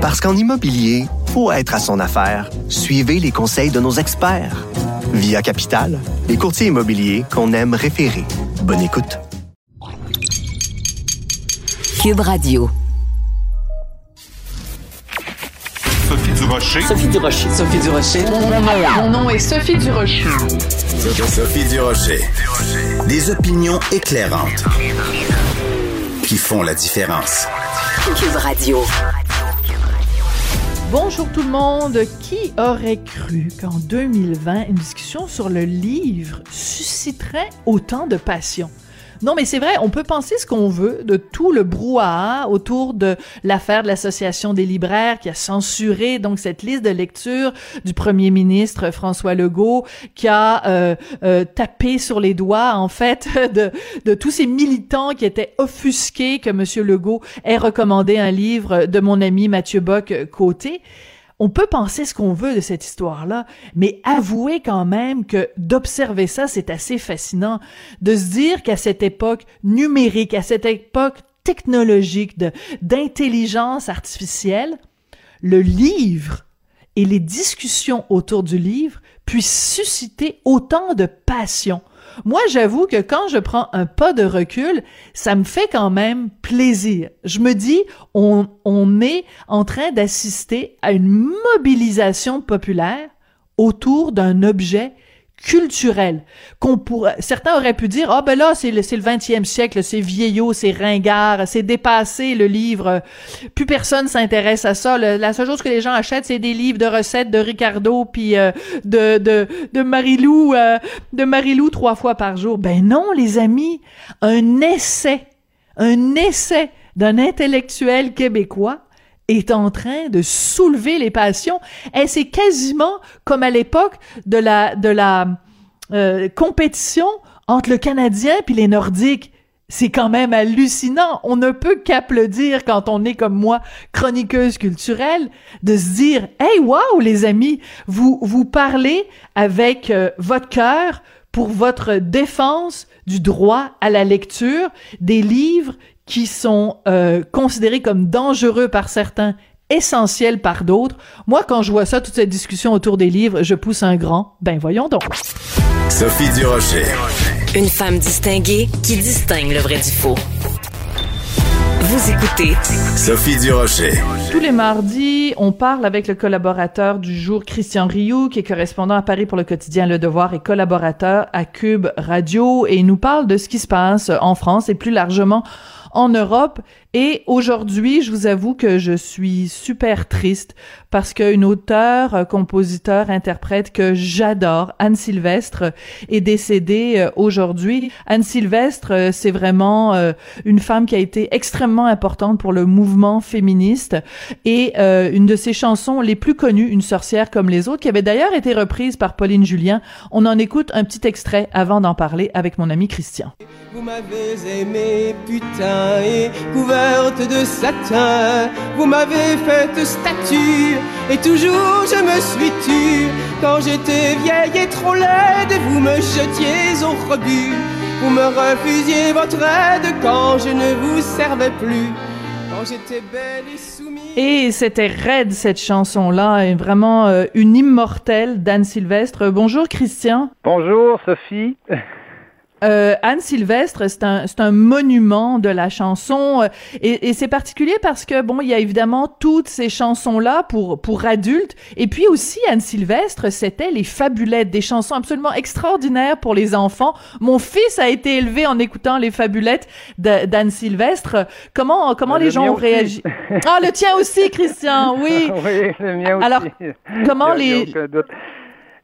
Parce qu'en immobilier, faut être à son affaire. Suivez les conseils de nos experts. Via Capital, les courtiers immobiliers qu'on aime référer. Bonne écoute. Cube Radio. Sophie Durocher. Sophie Durocher. Sophie Durocher. Mon nom est Sophie Durocher. Sophie Durocher. Des opinions éclairantes qui font la différence. Cube Radio. Bonjour tout le monde. Qui aurait cru qu'en 2020, une discussion sur le livre susciterait autant de passion? Non, mais c'est vrai, on peut penser ce qu'on veut de tout le brouhaha autour de l'affaire de l'Association des libraires qui a censuré donc cette liste de lecture du premier ministre François Legault, qui a euh, euh, tapé sur les doigts, en fait, de, tous ces militants qui étaient offusqués que Monsieur Legault ait recommandé un livre de mon ami Mathieu Bock-Côté on peut penser ce qu'on veut de cette histoire-là, mais avouez quand même que d'observer ça, c'est assez fascinant. De se dire qu'à cette époque numérique, à cette époque technologique d'intelligence artificielle, le livre et les discussions autour du livre puissent susciter autant de passion. Moi, j'avoue que quand je prends un pas de recul, ça me fait quand même plaisir. Je me dis, on, est en train d'assister à une mobilisation populaire autour d'un objet culturel qu'on pourrait certains auraient pu dire ah ben là c'est le c'est le 20e siècle c'est vieillot c'est ringard c'est dépassé le livre. Plus personne s'intéresse à ça. La seule chose que les gens achètent c'est des livres de recettes de Ricardo puis euh, de de de Marilou euh, de Marilou trois fois par jour. Ben non les amis un essai un essai d'un intellectuel québécois est en train de soulever les passions. Et c'est quasiment comme à l'époque de la de la euh, compétition entre le Canadien puis les Nordiques. C'est quand même hallucinant. On ne peut qu'applaudir quand on est comme moi, chroniqueuse culturelle, de se dire, hey, wow, les amis, vous vous parlez avec euh, votre cœur pour votre défense du droit à la lecture des livres qui sont euh, considérés comme dangereux par certains, essentiels par d'autres. Moi, quand je vois ça, toute cette discussion autour des livres, je pousse un grand. Ben voyons donc. Sophie Durocher. Une femme distinguée qui distingue le vrai du faux. Vous écoutez Sophie Durocher. Tous les mardis, on parle avec le collaborateur du jour, Christian Rioux, qui est correspondant à Paris pour le quotidien Le Devoir et collaborateur à Cube Radio, et il nous parle de ce qui se passe en France et plus largement en Europe. Et aujourd'hui, je vous avoue que je suis super triste parce qu'une auteure, euh, compositeur, interprète que j'adore, Anne Sylvestre, est décédée euh, aujourd'hui. Anne Sylvestre, euh, c'est vraiment une femme qui a été extrêmement importante pour le mouvement féministe et une de ses chansons les plus connues, Une sorcière comme les autres, qui avait d'ailleurs été reprise par Pauline Julien. On en écoute un petit extrait avant d'en parler avec mon ami Christian. Couverte de satin. Vous m'avez fait statue, et toujours je me suis tue. Quand j'étais vieille et trop laide, vous me jetiez au rebut. Vous me refusiez votre aide quand je ne vous servais plus. Quand j'étais belle et soumise. Et c'était raide cette chanson-là, et vraiment euh, une immortelle d'Anne Sylvestre. Bonjour Christian. Bonjour Sophie. Euh, Anne Sylvestre, c'est un, c'est un monument de la chanson euh, et, et c'est particulier parce que bon, il y a évidemment toutes ces chansons-là pour pour adultes et puis aussi Anne Sylvestre, c'était les fabulettes, des chansons absolument extraordinaires pour les enfants. Mon fils a été élevé en écoutant les fabulettes d'Anne Sylvestre. Comment comment Le les gens ont réagi? Ah, le tien aussi, Christian. Oui. oui, le mien aussi. Alors, comment les-.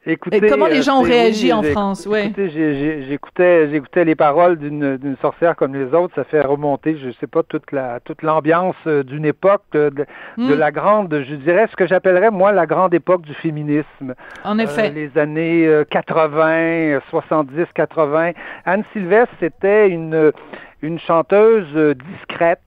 Écoutez, Et comment les gens ont réagi oui, en France, ouais. J'écoutais, j'écoutais les paroles d'une, sorcière comme les autres. Ça fait remonter, je sais pas, toute la, toute l'ambiance euh, d'une époque euh, de, de Mm. la grande, je dirais ce que j'appellerais moi la grande époque du féminisme. En effet. Euh, les années euh, 80, euh, 70, 80. Anne Sylvestre, c'était une, une chanteuse discrète.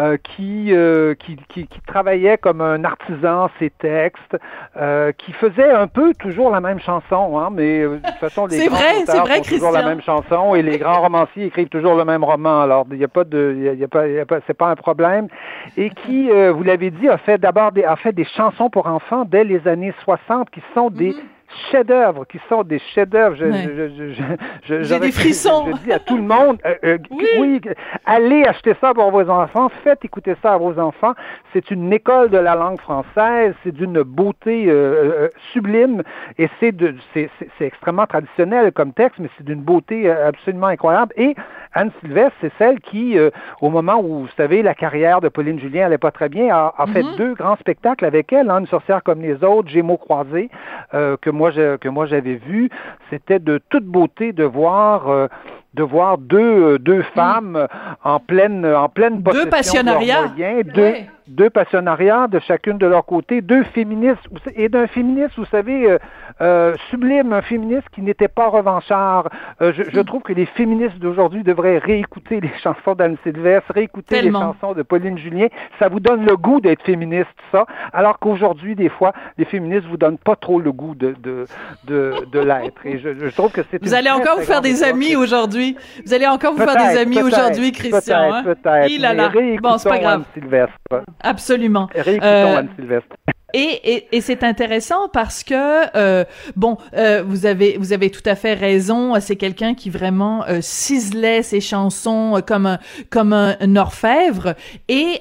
Euh, qui, euh, qui, qui, qui, travaillait comme un artisan ses textes, euh, qui faisait un peu toujours la même chanson, hein, mais de toute façon, les grands vrai, auteurs vrai, font toujours la même chanson et les grands romanciers écrivent toujours le même roman. Alors, il n'y a pas de, il y a pas, y a pas c'est pas un problème. Et qui, vous l'avez dit, a fait d'abord des, a fait des chansons pour enfants dès les années 60 qui sont des Mm-hmm. Chefs-d'œuvre, qui sont des chefs-d'œuvre. Je, Ouais. je, je, je, je- J'ai des frissons. Je, dis à tout le monde, euh, euh, Oui. oui, allez acheter ça pour vos enfants, faites écouter ça à vos enfants. C'est une école de la langue française, c'est d'une beauté euh, sublime et c'est de, c'est, c'est, c'est extrêmement traditionnel comme texte, mais c'est d'une beauté absolument incroyable. Et Anne Sylvestre, c'est celle qui, euh, au moment où, vous savez, la carrière de Pauline Julien allait pas très bien, a, a fait Mhm. deux grands spectacles avec elle, hein, Une sorcière comme les autres, Gémeaux croisés, euh, que moi que moi j'avais vu. C'était de toute beauté de voir. De voir deux, euh, deux femmes euh, en pleine en pleine possession de leurs passionnariats. moyens, deux, Ouais. deux passionnariats de chacune de leur côté, deux féministes, et d'un féministe, vous savez, euh, euh, sublime, un féministe qui n'était pas revanchard. Euh, je, je trouve que les féministes d'aujourd'hui devraient réécouter les chansons d'Anne Sylvestre, réécouter Tellement. les chansons de Pauline Julien. Ça vous donne le goût d'être féministe, ça. Alors qu'aujourd'hui, des fois, les féministes vous donnent pas trop le goût de, de, de, de l'être. Et je, je trouve que c'est Vous allez encore vous faire des amis aujourd'hui. Vous allez encore vous faire des amis aujourd'hui, Christian. hein? Peut-être, peut-être. Il là mais là. Bon, c'est pas grave. Sylvestre. Absolument. Réécoutons Euh, Anne Sylvestre. Et, et, et c'est intéressant parce que euh, bon, euh, vous avez vous avez tout à fait raison. C'est quelqu'un qui vraiment euh, ciselait ses chansons comme un comme un, un orfèvre et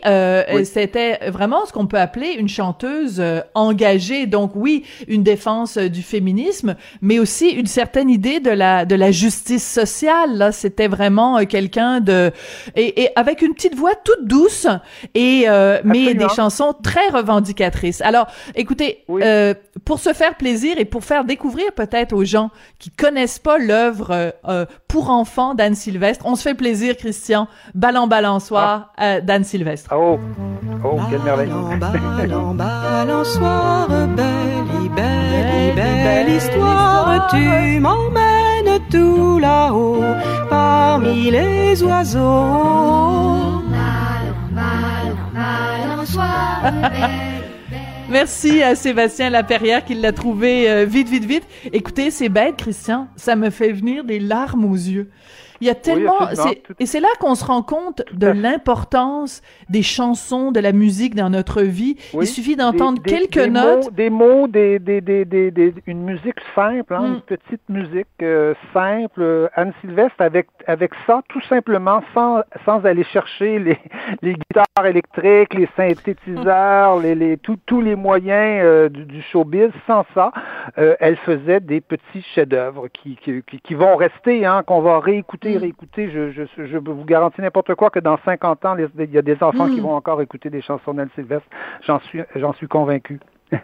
Oui. c'était vraiment ce qu'on peut appeler une chanteuse engagée. Donc oui, une défense du féminisme, mais aussi une certaine idée de la de la justice sociale. Là, c'était vraiment euh, quelqu'un de et, et avec une petite voix toute douce et euh, mais Absolument. des chansons très revendicatrices. Alors, écoutez, Oui. euh, pour se faire plaisir et pour faire découvrir peut-être aux gens qui connaissent pas l'œuvre euh, pour enfants d'Anne Sylvestre, on se fait plaisir, Christian. Ballon balançoire euh, d'Anne Sylvestre. Oh, oh, quelle merveille. Ballon, ballon, balançoire, belle, belle, belle histoire, tu m'emmènes tout là-haut, parmi les oiseaux. Merci à Sébastien Laperrière qui l'a trouvé euh, vite, vite, vite. Écoutez, c'est bête, Christian. Ça me fait venir des larmes aux yeux. Il y a tellement, et c'est là qu'on se rend compte de l'importance des chansons, de la musique dans notre vie. Oui. Il suffit d'entendre quelques des notes. Mots, des mots, des, des, des, des, des- une musique simple, hein, Mm. une petite musique euh, simple. Anne Sylvestre, avec, avec ça, tout simplement, sans, sans aller chercher les, les guitares électriques, les synthétiseurs, les, les, tous les moyens euh, du, du showbiz, sans ça, euh, elle faisait des petits chefs-d'œuvre qui, qui, qui, qui vont rester, hein, qu'on va réécouter, Réécouter. Je, je, je vous garantis n'importe quoi que dans 50 ans, il y a des enfants Mm. qui vont encore écouter des chansons d'Anne Sylvestre. J'en suis, j'en suis convaincu.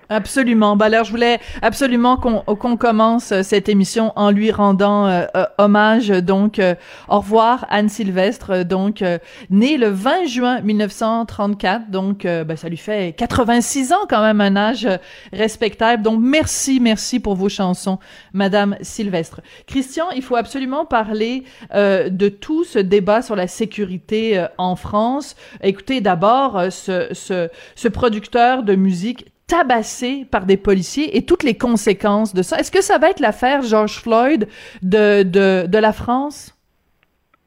Absolument. Ben alors, je voulais absolument qu'on qu'on commence euh, cette émission en lui rendant euh, euh, hommage. Donc, euh, au revoir Anne Sylvestre. euh, Donc, née le 20 juin 1934. Donc, ben, ça lui fait 86 ans quand même, un âge respectable. Donc, merci, merci pour vos chansons, Madame Sylvestre. Christian, il faut absolument parler de tout ce débat sur la sécurité en France. Écoutez, d'abord, ce, ce, ce producteur de musique tabassé par des policiers et toutes les conséquences de ça. Est-ce que ça va être l'affaire George Floyd de, de, de la France?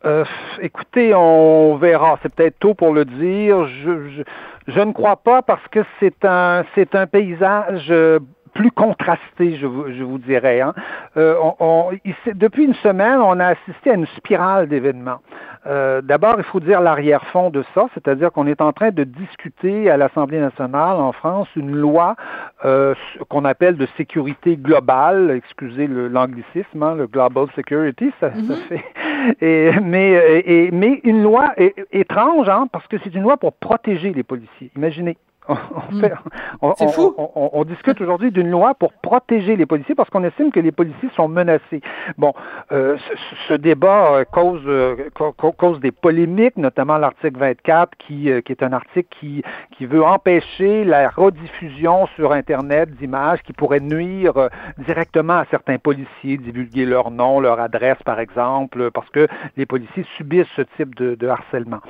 Euh, écoutez, on verra. C'est peut-être tôt pour le dire. Je, je, je ne crois pas parce que c'est un, c'est un paysage euh, plus contrasté, je vous, je vous dirais. Hein. Euh, on, on, il, depuis une semaine, on a assisté à une spirale d'événements. Euh, D'abord, il faut dire l'arrière-fond de ça, c'est-à-dire qu'on est en train de discuter à l'Assemblée nationale en France une loi euh, qu'on appelle de sécurité globale, excusez l'anglicisme, hein, le Global Security, ça, ça fait. Et, mais, et, mais une loi étrange, hein, parce que c'est une loi pour protéger les policiers. Imaginez. on, Hmm. fait- on- fou. discute aujourd'hui d'une loi pour protéger les policiers parce qu'on estime que les policiers sont menacés. Bon, euh, ce, ce débat euh, cause, euh, ca- ca- cause des polémiques, notamment l'article 24 qui, euh, qui est un article qui, qui veut empêcher la rediffusion sur Internet d'images qui pourraient nuire directement à certains policiers, divulguer leur nom, leur adresse, par exemple, parce que les policiers subissent ce type de, de harcèlement.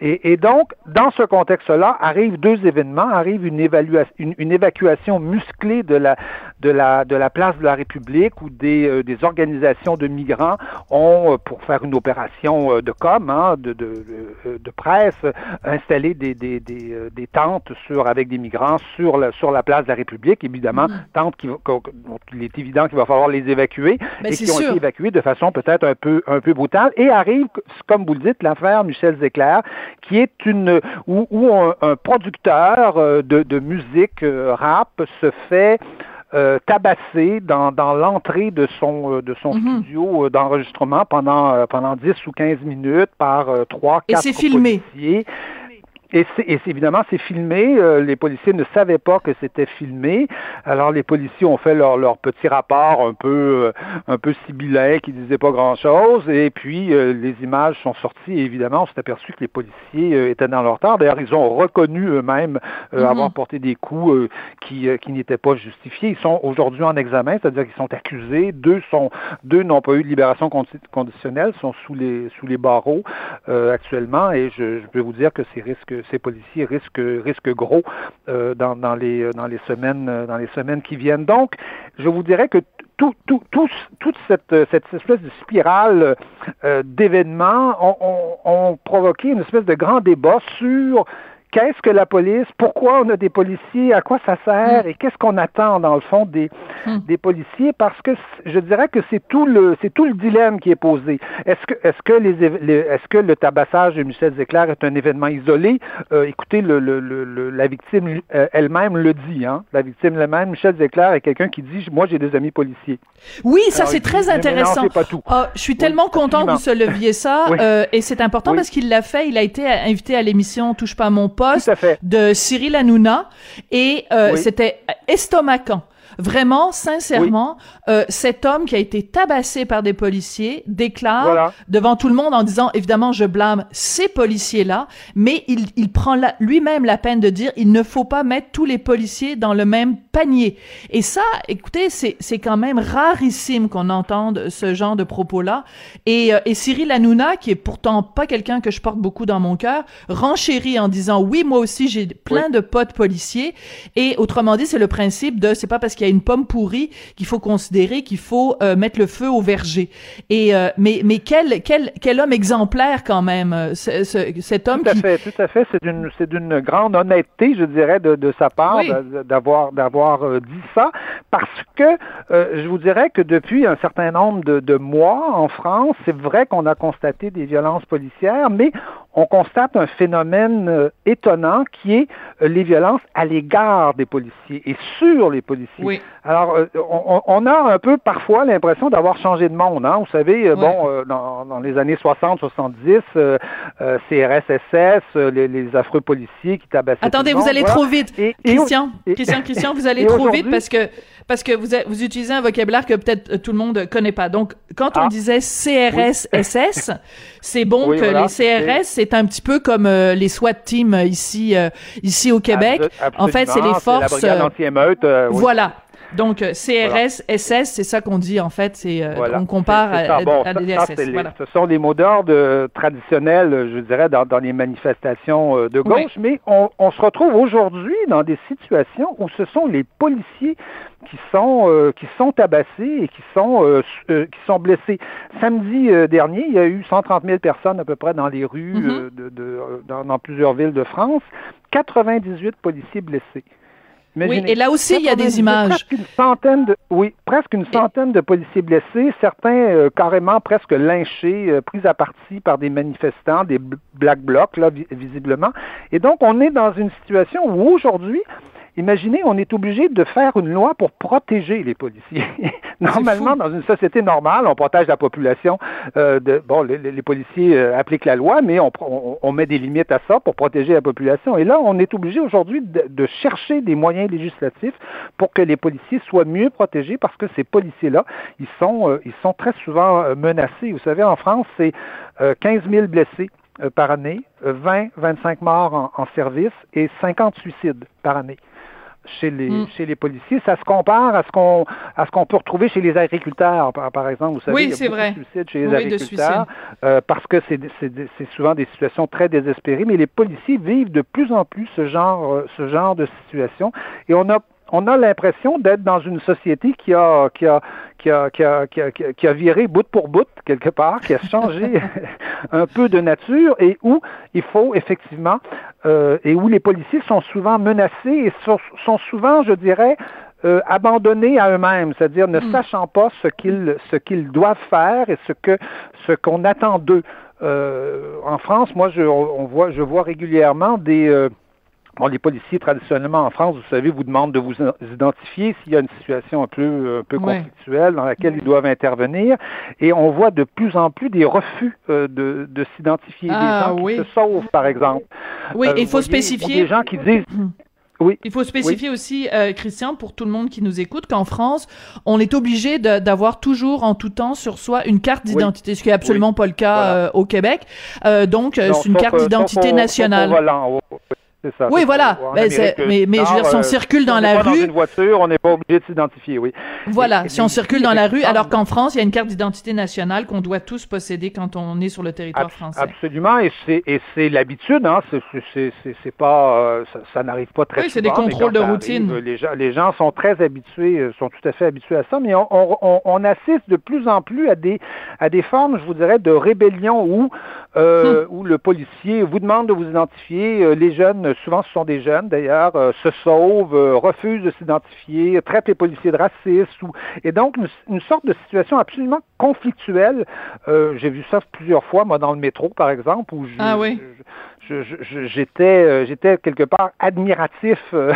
Et, et donc, dans ce contexte-là, arrivent deux événements, arrive une, une évacuation musclée de la, de, la, de la place de la République où des, euh, des organisations de migrants ont, euh, pour faire une opération euh, de com, hein, de, de, de, de presse, installé des, des, des, euh, des tentes sur, avec des migrants sur la, sur la place de la République, évidemment, tentes qui, dont il est évident qu'il va falloir les évacuer Ben, et qui ont été évacués de façon peut-être un peu un peu brutale. Et arrive comme vous le dites l'affaire Michel Zecler qui est une où, où un, un producteur de, de musique rap se fait euh, tabasser dans, dans l'entrée de son euh, de son Mhm. studio euh, d'enregistrement pendant euh, pendant 10 ou 15 minutes par euh, trois Et quatre c'est filmé. Et, c'est, et évidemment, c'est filmé. Euh, les policiers ne savaient pas que c'était filmé. Alors, les policiers ont fait leur, leur petit rapport un peu, euh, un peu sibyllin qui disait pas grand-chose. Et puis, euh, les images sont sorties. Et évidemment, on s'est aperçu que les policiers euh, étaient dans leur tort. D'ailleurs, ils ont reconnu eux-mêmes euh, Mhm. avoir porté des coups euh, qui, euh, qui n'étaient pas justifiés. Ils sont aujourd'hui en examen, c'est-à-dire qu'ils sont accusés. Deux sont, deux n'ont pas eu de libération condi- conditionnelle, sont sous les, sous les barreaux euh, actuellement. Et je, je peux vous dire que ces risques, ces policiers risquent, risquent gros euh, dans, dans les, euh, dans les semaines, euh, dans les semaines qui viennent. Donc, je vous dirais que tout, tout, tout- toute cette, cette espèce de spirale d'événements ont, ont- ont provoqué une espèce de grand débat sur qu'est-ce que la police, pourquoi on a des policiers, à quoi ça sert? Et qu'est-ce qu'on attend dans le fond des, des policiers? Parce que je dirais que c'est tout le c'est tout le dilemme qui est posé. Est-ce que est-ce que les, est-ce que le tabassage de Michel Zecler est un événement isolé? Euh, Écoutez, le, le, le- la victime euh, elle-même le dit. Hein? La victime elle-même, Michel Zecler, est quelqu'un qui dit moi j'ai des amis policiers. Oui, ça c'est dit, très intéressant. mélangez pas tout. Ah, je suis tellement content que vous souleviez ça Oui. euh, et c'est important Oui. parce qu'il l'a fait. Il a été invité à l'émission Touche pas à mon poste de Cyril Hanouna et euh, Oui. c'était estomacant. Vraiment, sincèrement, euh, cet homme qui a été tabassé par des policiers déclare Voilà. devant tout le monde en disant, évidemment, je blâme ces policiers-là, mais il, il prend lui-même la peine de dire, il ne faut pas mettre tous les policiers dans le même panier. Et ça, écoutez, c'est c'est quand même rarissime qu'on entende ce genre de propos-là. Et, euh, et Cyril Hanouna, qui est pourtant pas quelqu'un que je porte beaucoup dans mon cœur, renchérit en disant, oui, moi aussi, j'ai plein de potes policiers. Et autrement dit, c'est le principe de, c'est pas parce qu'il y a une pomme pourrie qu'il faut considérer qu'il faut euh, mettre le feu au verger. Et euh, mais mais quel quel quel homme exemplaire quand même, euh, ce- ce- cet homme Tout à qui fait, tout à fait. C'est d'une, c'est d'une grande honnêteté, je dirais, de, de sa part Oui. d'a- d'avoir, d'avoir euh, dit ça, parce que euh, je vous dirais que depuis un certain nombre de, de mois en France, c'est vrai qu'on a constaté des violences policières, mais on constate un phénomène euh, étonnant qui est euh, les violences à l'égard des policiers et sur les policiers. Oui. Alors, euh, on, on a un peu parfois l'impression d'avoir changé de monde. Hein? Vous savez, bon, dans, dans les années 60-70, euh, euh, CRS-SS, les, les affreux policiers qui tabassaient. Attendez, tout le vous allez voilà. trop vite. Et- et- Christian, et- Christian, Christian, vous allez trop vite parce que parce que vous vous utilisez un vocabulaire que peut-être tout le monde connaît pas. Donc quand on Ah. disait CRS SS, c'est bon Oui, que voilà, les CRS c'est un petit peu comme euh, les SWAT teams euh, ici euh, ici au Québec. En fait, c'est les forces la brigade euh, anti-émeute. euh, oui. Voilà. Donc euh, CRS SS, c'est ça qu'on dit en fait, c'est euh, Voilà. on compare C'est- c'est à. Bon, à ça- des ça, SS. c'est les- voilà. Ce sont des mots d'ordre euh, traditionnels, je dirais, dans, dans les manifestations de gauche, mais on, on se retrouve aujourd'hui dans des situations où ce sont les policiers qui sont euh, qui sont tabassés et qui sont euh, euh, qui sont blessés. Samedi dernier, il y a eu 130 000 personnes à peu près dans les rues Mhm. euh, de, de- dans, dans plusieurs villes de France, 98 policiers blessés. Oui, et là aussi il y a des 98, images. Presque une centaine de, oui, presque une centaine de policiers blessés, certains euh, carrément presque lynchés, euh, pris à partie par des manifestants, des bl- black blocs, là, vi- visiblement. Et donc, on est dans une situation où aujourd'hui, imaginez, on est obligé de faire une loi pour protéger les policiers. Normalement, dans une société normale, on protège la population. Euh, de, bon, les, les policiers euh, appliquent la loi, mais on, on, on, met des limites à ça pour protéger la population. Et là, on est obligé aujourd'hui de, de, chercher des moyens législatifs pour que les policiers soient mieux protégés parce que ces policiers-là, ils sont, euh, ils sont très souvent menacés. Vous savez, en France, c'est 15 000 blessés par année, 20, 25 morts en, en, service et 50 suicides par année chez les mm. chez les policiers. Ça se compare à ce qu'on à ce qu'on peut retrouver chez les agriculteurs, par, par exemple. Vous savez, oui, il y a c'est vrai. de suicides chez les oui, agriculteurs euh, parce que c'est c'est souvent des situations très désespérées. Mais les policiers vivent de plus en plus ce genre euh, ce genre de situation et on a on a l'impression d'être dans une société qui a, qui a, qui a, qui a, qui a, qui a viré bout pour bout, quelque part, qui a changé un peu de nature et où il faut effectivement, euh, et où les policiers sont souvent menacés et sont, sont souvent, je dirais, euh, abandonnés à eux-mêmes, c'est-à-dire ne mm. sachant pas ce qu'ils ce qu'ils doivent faire et ce que ce qu'on attend d'eux. Euh, en France, moi, je, on voit, je vois régulièrement des euh, Bon, les policiers, traditionnellement en France, vous savez, vous demandent de vous identifier s'il y a une situation un peu, un peu ouais. conflictuelle dans laquelle ils doivent intervenir. Et on voit de plus en plus des refus euh, de, de s'identifier. Ah, des gens oui. qui se sauvent, par exemple. Oui, Euh, il faut spécifier. Des gens qui disent... Oui. Il faut spécifier oui. aussi, euh, Christian, pour tout le monde qui nous écoute, qu'en France, on est obligé d'avoir toujours en tout temps sur soi une carte d'identité, oui. ce qui est absolument oui. pas le cas voilà. au Québec. Donc, c'est une carte d'identité nationale. Volant, ça. Oui, voilà. Ben, mais, mais je veux dire, si on circule dans si la on rue. dans une voiture, on n'est pas obligé de s'identifier, oui. Voilà. Et, si on circule dans la rue, alors qu'en France, il y a une carte d'identité nationale qu'on doit tous posséder quand on est sur le territoire français. Absolument. Et c'est, l'habitude, hein. C'est, pas, euh, ça, ça n'arrive pas très oui, souvent. Oui, c'est des contrôles de routine. Les, gens, les gens sont très habitués, euh, sont tout à fait habitués à ça, mais on, on, on assiste de plus en plus à des, à des formes, je vous dirais, de rébellion où, euh, hum. où le policier vous demande de vous identifier. Euh, les jeunes, souvent, ce sont des jeunes d'ailleurs, euh, se sauvent, euh, refusent de s'identifier, traitent les policiers de racistes. Et donc, une, sorte de situation absolument conflictuelle. Euh, j'ai vu ça plusieurs fois, moi, dans le métro, par exemple, où je, ah, oui. je, j'étais, euh, j'étais quelque part admiratif euh,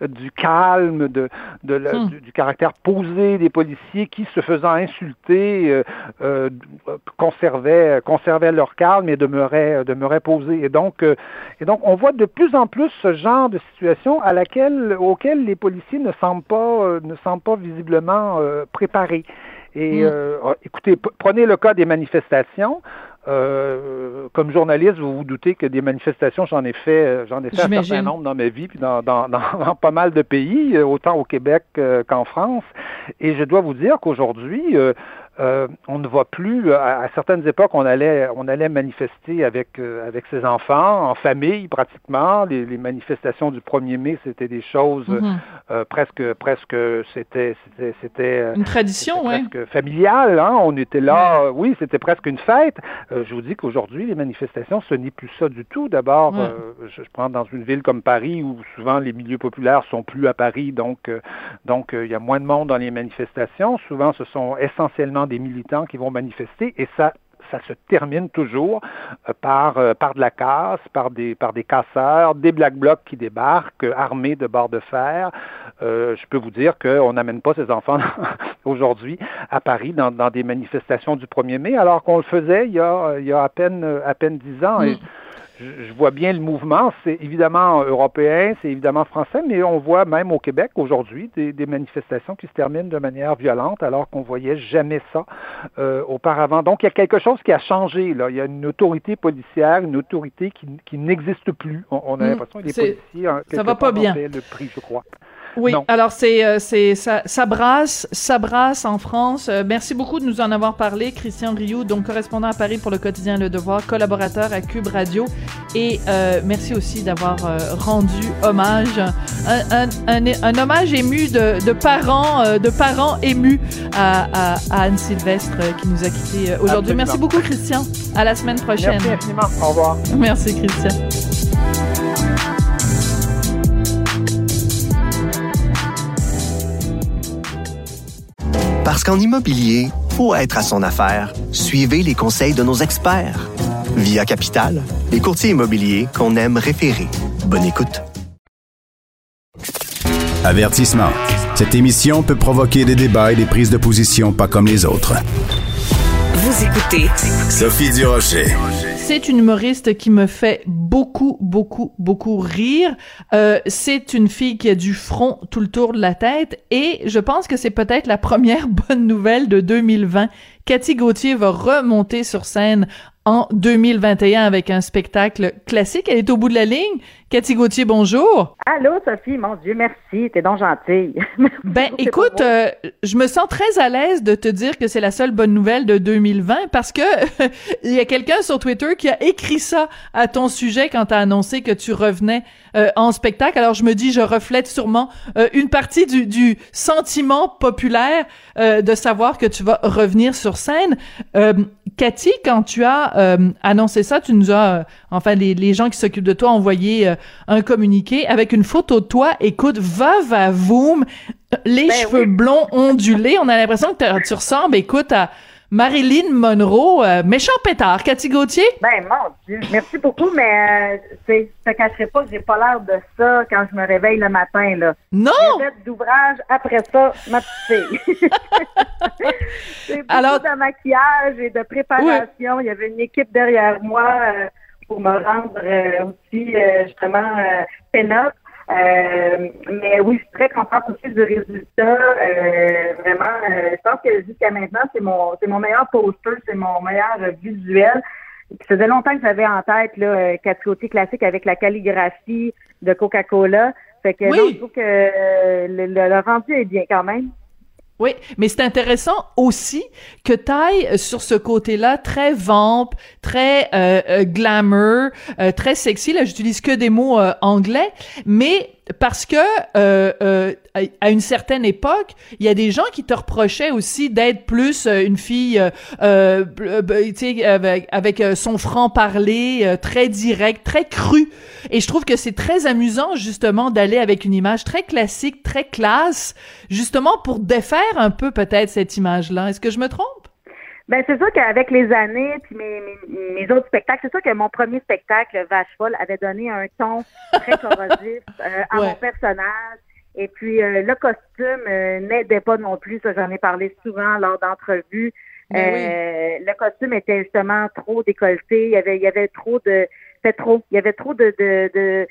du calme, de, de la, hmm. du, du, caractère posé des policiers qui, se faisant insulter, euh, conservaient, conservaient leur calme et demeuraient, demeuraient posés. Et donc, et donc, on voit de plus en plus ce genre de situation à laquelle, auquel les policiers ne semblent pas, ne semblent pas visiblement préparés. Et mmh. euh, écoutez, prenez le cas des manifestations. Euh, comme journaliste, vous vous doutez que des manifestations, j'en ai fait, j'en ai fait un certain nombre dans ma vie, puis dans, dans, dans, dans pas mal de pays, autant au Québec euh, qu'en France. Et je dois vous dire qu'aujourd'hui, euh, euh, on ne voit plus. À, à, certaines époques, on allait, on allait manifester avec euh, avec ses enfants, en famille pratiquement. Les, les manifestations du 1er mai, c'était des choses mm -hmm. euh, presque, presque, c'était, c'était, c'était une tradition, presque ouais. familiale. Hein? On était là, ouais. oui, c'était presque une fête. Euh, je vous dis qu'aujourd'hui, les manifestations, ce n'est plus ça du tout. D'abord, ouais. je, je, prends dans une ville comme Paris où souvent les milieux populaires sont plus à Paris, donc donc il y a moins de monde dans les manifestations. Souvent, ce sont essentiellement des militants qui vont manifester et ça ça se termine toujours euh, par, euh, par de la casse, par des, par des casseurs, des black blocs qui débarquent, euh, armés de barres de fer. Je peux vous dire qu'on n'amène pas ces enfants aujourd'hui à Paris dans, dans, des manifestations du 1er mai, alors qu'on le faisait il y a, il y a à peine à peine dix ans. Je vois bien le mouvement. C'est évidemment européen, c'est évidemment français, mais on voit même au Québec aujourd'hui des, des, manifestations qui se terminent de manière violente alors qu'on voyait jamais ça euh, auparavant. Donc il y a quelque chose qui a changé. Là. Il y a une autorité policière, une autorité qui, qui n'existe plus. On, on a l'impression que les policiers ça va pas bien. le prix, je crois. Oui, non. alors c'est euh, c'est ça, ça brasse, ça brasse en France. Euh, merci beaucoup de nous en avoir parlé, Christian Rioux, donc correspondant à Paris pour le quotidien Le Devoir, collaborateur à Cube Radio, et euh, merci aussi d'avoir euh, rendu hommage, un, un, un, un, hommage ému de, de parents, euh, de parents émus à, à, à Anne Sylvestre qui nous a quittés aujourd'hui. Merci beaucoup, Christian. À la semaine prochaine. Merci infiniment. Au revoir. Merci, Christian. Parce qu'en immobilier, pour être à son affaire, suivez les conseils de nos experts. Via Capital, les courtiers immobiliers qu'on aime référer. Bonne écoute. Avertissement. Cette émission peut provoquer des débats et des prises de position pas comme les autres. Vous écoutez Sophie Durocher. C'est une humoriste qui me fait beaucoup, beaucoup, beaucoup rire. Euh, c'est une fille qui a du front tout le tour de la tête et je pense que c'est peut-être la première bonne nouvelle de 2020. Cathy Gauthier va remonter sur scène en 2021 avec un spectacle classique. Elle est au bout de la ligne. Cathy Gauthier, bonjour. Allô, Sophie, mon Dieu, merci, t'es donc gentille. ben, écoute, euh, je me sens très à l'aise de te dire que c'est la seule bonne nouvelle de 2020 parce que il y a quelqu'un sur Twitter qui a écrit ça à ton sujet quand t'as annoncé que tu revenais euh, en spectacle. Alors je me dis, je reflète sûrement euh, une partie du, du sentiment populaire de savoir que tu vas revenir sur scène. Cathy, quand tu as annoncé ça, tu nous as, enfin les, les gens qui s'occupent de toi, envoyé un communiqué avec une photo de toi. Écoute, va, va, voum, les Ben cheveux oui. blonds ondulés. On a l'impression que tu ressembles, écoute, à Marilyn Monroe, euh, méchant pétard. Cathy Gauthier? Ben, mon Dieu, merci beaucoup, mais euh, je te cacherai pas que j'ai pas l'air de ça quand je me réveille le matin, là. Non! J'ai d'ouvrage après ça, ma petite fille. C'est beaucoup Alors- de maquillage et de préparation. Il y avait une équipe derrière moi euh, pour me rendre euh, aussi, justement, pin-up. Euh, mais oui, je suis très contente aussi du résultat. Euh, vraiment, euh, je pense que jusqu'à maintenant, c'est mon c'est mon meilleur poster, c'est mon meilleur visuel. Ça faisait longtemps que j'avais en tête là, euh, quatre côtés classiques avec la calligraphie de Coca-Cola. Fait que Oui. non, je trouve que euh, le, le- le rendu est bien quand même. Oui, mais c'est intéressant aussi que t'ailles sur ce côté-là très vamp, très euh, euh, glamour, euh, très sexy. Là, j'utilise que des mots euh, anglais, mais parce que euh, euh, à- une certaine époque, il y a des gens qui te reprochaient aussi d'être plus euh, une fille, euh, euh, avec, avec euh, son franc parler très direct, très cru. Et je trouve que c'est très amusant justement d'aller avec une image très classique, très classe, justement pour défaire un peu peut-être cette image-là. Est-ce que je me trompe? Ben c'est sûr qu'avec les années, puis mes, mes, mes autres spectacles, c'est sûr que mon premier spectacle, Vache folle, avait donné un ton très corrosif euh, à Ouais. mon personnage. Et puis euh, le costume euh, n'aidait pas non plus, ça j'en ai parlé souvent lors d'entrevues. Ben Euh, Le costume était justement trop décolleté, il y avait, il y avait trop de, trop, il y avait trop de, de, de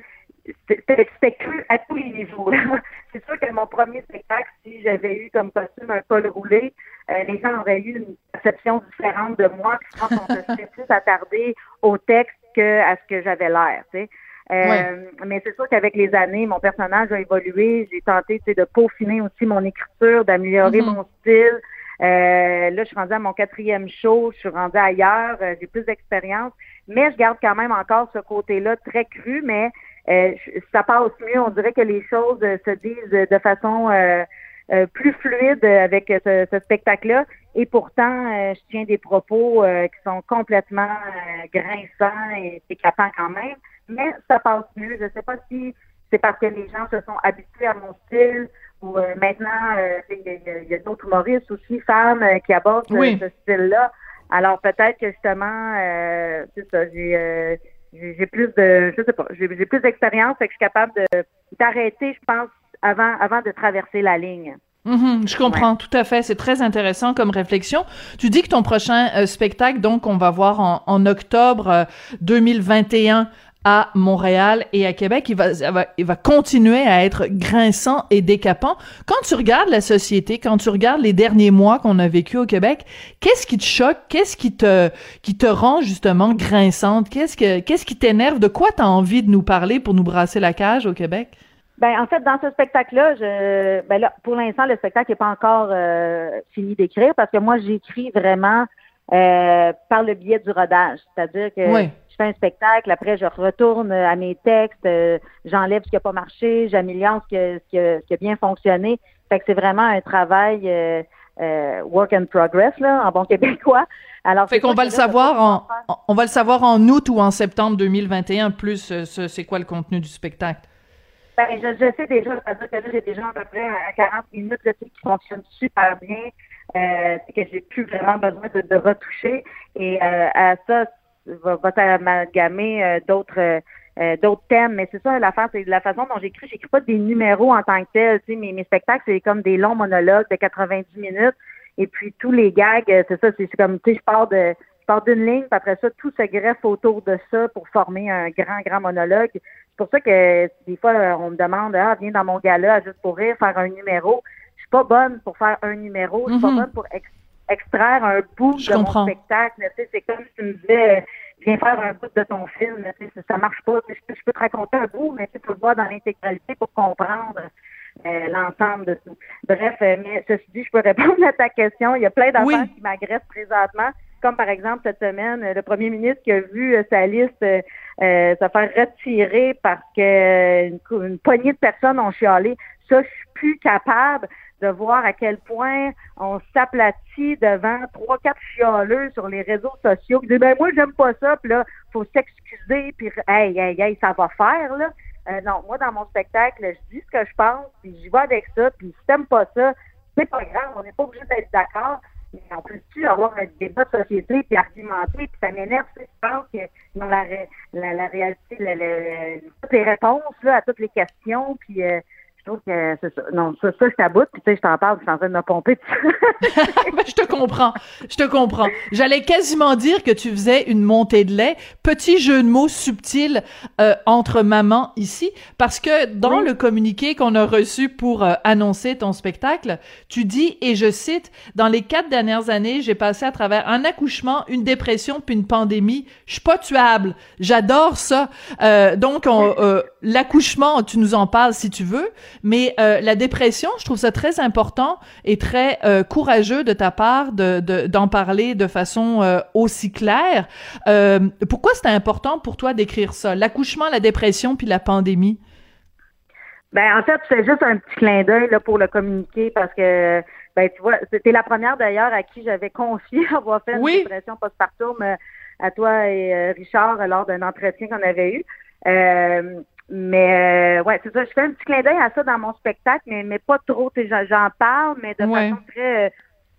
c'était cru à tous les niveaux. C'est sûr que mon premier spectacle, si j'avais eu comme costume un col roulé, euh, les gens auraient eu une perception différente de moi. Puis je pense qu'on se serait plus attardé au texte qu'à ce que j'avais l'air. Tu sais. Euh, Mais c'est sûr qu'avec les années, mon personnage a évolué. J'ai tenté tu sais, de peaufiner aussi mon écriture, d'améliorer Mhm. mon style. Euh, là, je suis rendue à mon quatrième show, je suis rendue ailleurs, euh, j'ai plus d'expérience, mais je garde quand même encore ce côté-là très cru, mais euh, ça passe mieux. On dirait que les choses euh, se disent de façon euh, euh, plus fluide avec ce, ce spectacle-là. Et pourtant, euh, je tiens des propos euh, qui sont complètement euh, grinçants et éclatants quand même. Mais ça passe mieux. Je ne sais pas si c'est parce que les gens se sont habitués à mon style ou euh, maintenant, euh, il y a- y d'autres humoristes aussi, femmes, euh, qui abordent ce- Oui. ce style-là. Alors peut-être que justement, euh, c'est ça, j'ai euh, j'ai plus de, je sais pas, j'ai j'ai plus d'expérience, fait que je suis capable de d'arrêter, je pense, avant avant de traverser la ligne. Mhm, je comprends tout à fait. C'est très intéressant comme réflexion. Tu dis que ton prochain euh, spectacle, donc, on va voir en, en octobre euh, 2021 à Montréal et à Québec, il va, il va, il va continuer à être grinçant et décapant. Quand tu regardes la société, quand tu regardes les derniers mois qu'on a vécu au Québec, qu'est-ce qui te choque? Qu'est-ce qui te, qui te rend justement grinçante? Qu'est-ce que, qu'est-ce qui t'énerve? De quoi tu as envie de nous parler pour nous brasser la cage au Québec? Ben en fait, dans ce spectacle-là, je ben là, pour l'instant, le spectacle n'est pas encore euh, fini d'écrire parce que moi, j'écris vraiment euh, par le biais du rodage. C'est-à-dire que Oui. Je fais un spectacle, après je retourne à mes textes, euh, j'enlève ce qui n'a pas marché, j'améliore ce, que- ce, qui a- ce qui a bien fonctionné. Fait que c'est vraiment un travail euh, euh, work in progress, là, en bon québécois. Alors, Fait qu'on va le savoir en, on va le savoir en août ou en septembre 2021 plus euh, ce- c'est quoi le contenu du spectacle? Ben, je, je sais déjà, c'est-à-dire que là, j'ai déjà à peu près à 40 minutes de trucs qui fonctionnent super bien, euh, que j'ai plus vraiment besoin de, de retoucher. Et euh, à ça, va, va s'amalgamer euh, d'autres euh, euh, d'autres thèmes. Mais c'est ça l'affaire, c'est la façon dont j'écris. J'écris pas des numéros en tant que tel. Tu sais, mes, mes spectacles, c'est comme des longs monologues de 90 minutes. Et puis tous les gags, c'est ça, c'est comme tu sais, je pars de je pars d'une ligne, puis après ça, tout se greffe autour de ça pour former un grand, grand monologue. C'est pour ça que des fois, on me demande Ah, viens dans mon gala juste pour rire, faire un numéro. Je suis pas bonne pour faire un numéro, je suis pas Mhm. bonne pour ex- extraire un bout Je de comprends. mon spectacle. Tu sais, c'est comme si tu me disais viens faire un bout de ton film. Tu sais, ça, marche pas. Je peux, je peux te raconter un bout, mais tu peux le voir dans l'intégralité pour comprendre euh, l'ensemble de tout. Bref, euh, mais ceci dit, je peux répondre à ta question. Il y a plein d'affaires Oui. qui m'agressent présentement. Comme par exemple cette semaine, euh, le premier ministre qui a vu euh, sa liste euh, euh, se faire retirer parce que euh, une, cou- une poignée de personnes ont chialé. Ça, je suis plus capable de voir à quel point on s'aplatit devant trois, quatre chialeux sur les réseaux sociaux qui disent ben moi j'aime pas ça, puis là, faut s'excuser, puis hey, hey, hey, ça va faire là. Euh, non, moi dans mon spectacle, je dis ce que je pense, puis j'y vais avec ça, puis si t'aimes pas ça, c'est pas grave, on n'est pas obligé d'être d'accord. Mais on peut-tu avoir un débat de société puis argumenter, puis ça m'énerve, je pense qu'ils ont la, la, la réalité, le- toutes les réponses là, à toutes les questions, puis euh, trouve que c'est ça. Non, ça, ça je t'aboute, puis tu sais, je t'en parle, je suis en train de me pomper. Ben, je te comprends. Je te comprends. J'allais quasiment dire que tu faisais une montée de lait. Petit jeu de mots subtil euh, entre maman ici, parce que dans Oui. le communiqué qu'on a reçu pour euh, annoncer ton spectacle, tu dis, et je cite, dans les quatre dernières années, j'ai passé à travers un accouchement, une dépression, puis une pandémie. Je suis pas tuable. J'adore ça. Euh, donc, on, euh, l'accouchement, tu nous en parles si tu veux, mais euh, la dépression, je trouve ça très important et très euh, courageux de ta part de, de- d'en parler de façon euh, aussi claire. Pourquoi c'était important pour toi d'écrire ça? L'accouchement, la dépression, puis la pandémie? Ben en fait, c'est juste un petit clin d'œil là pour le communiquer parce que ben tu vois, c'était la première d'ailleurs à qui j'avais confié avoir fait Oui. une dépression postpartum à toi et Richard lors d'un entretien qu'on avait eu. Euh, mais euh, ouais, c'est ça. Je fais un petit clin d'œil à ça dans mon spectacle, mais mais pas trop. J'en, parle, mais de Ouais. façon très euh,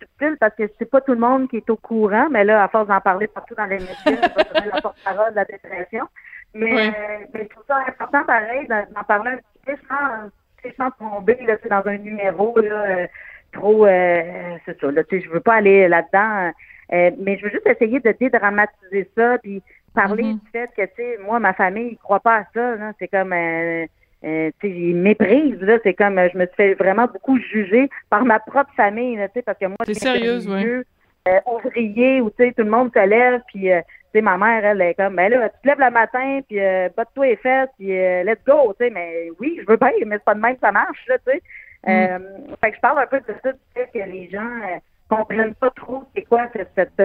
subtile parce que c'est pas tout le monde qui est au courant. Mais là, à force d'en parler partout dans les médias, je la porte-parole de la dépression. Mais, Ouais. euh, mais je trouve ça important pareil d'en parler un petit peu sans, sans tomber là, dans un numéro là, euh, trop euh, c'est ça. Là, tu sais, je veux pas aller là-dedans. euh, mais je veux juste essayer de dédramatiser ça puis parler Mhm. du fait que tu sais, moi, ma famille ne croit pas à ça. C'est comme euh, euh, tu sais, ils méprisent, là. C'est comme euh, je me suis fait vraiment beaucoup juger par ma propre famille, tu sais, parce que moi, T'es sérieuse, ouais. euh, ouvrier où tu sais tout le monde se lève puis tu sais ma mère elle est comme ben là tu te lèves le matin puis euh, botte-toi les fesses puis euh, let's go tu sais mais oui je veux bien mais c'est pas de même que ça marche là tu sais euh, fait que je parle un peu de ça du fait que les gens comprennent pas trop c'est quoi cette, cette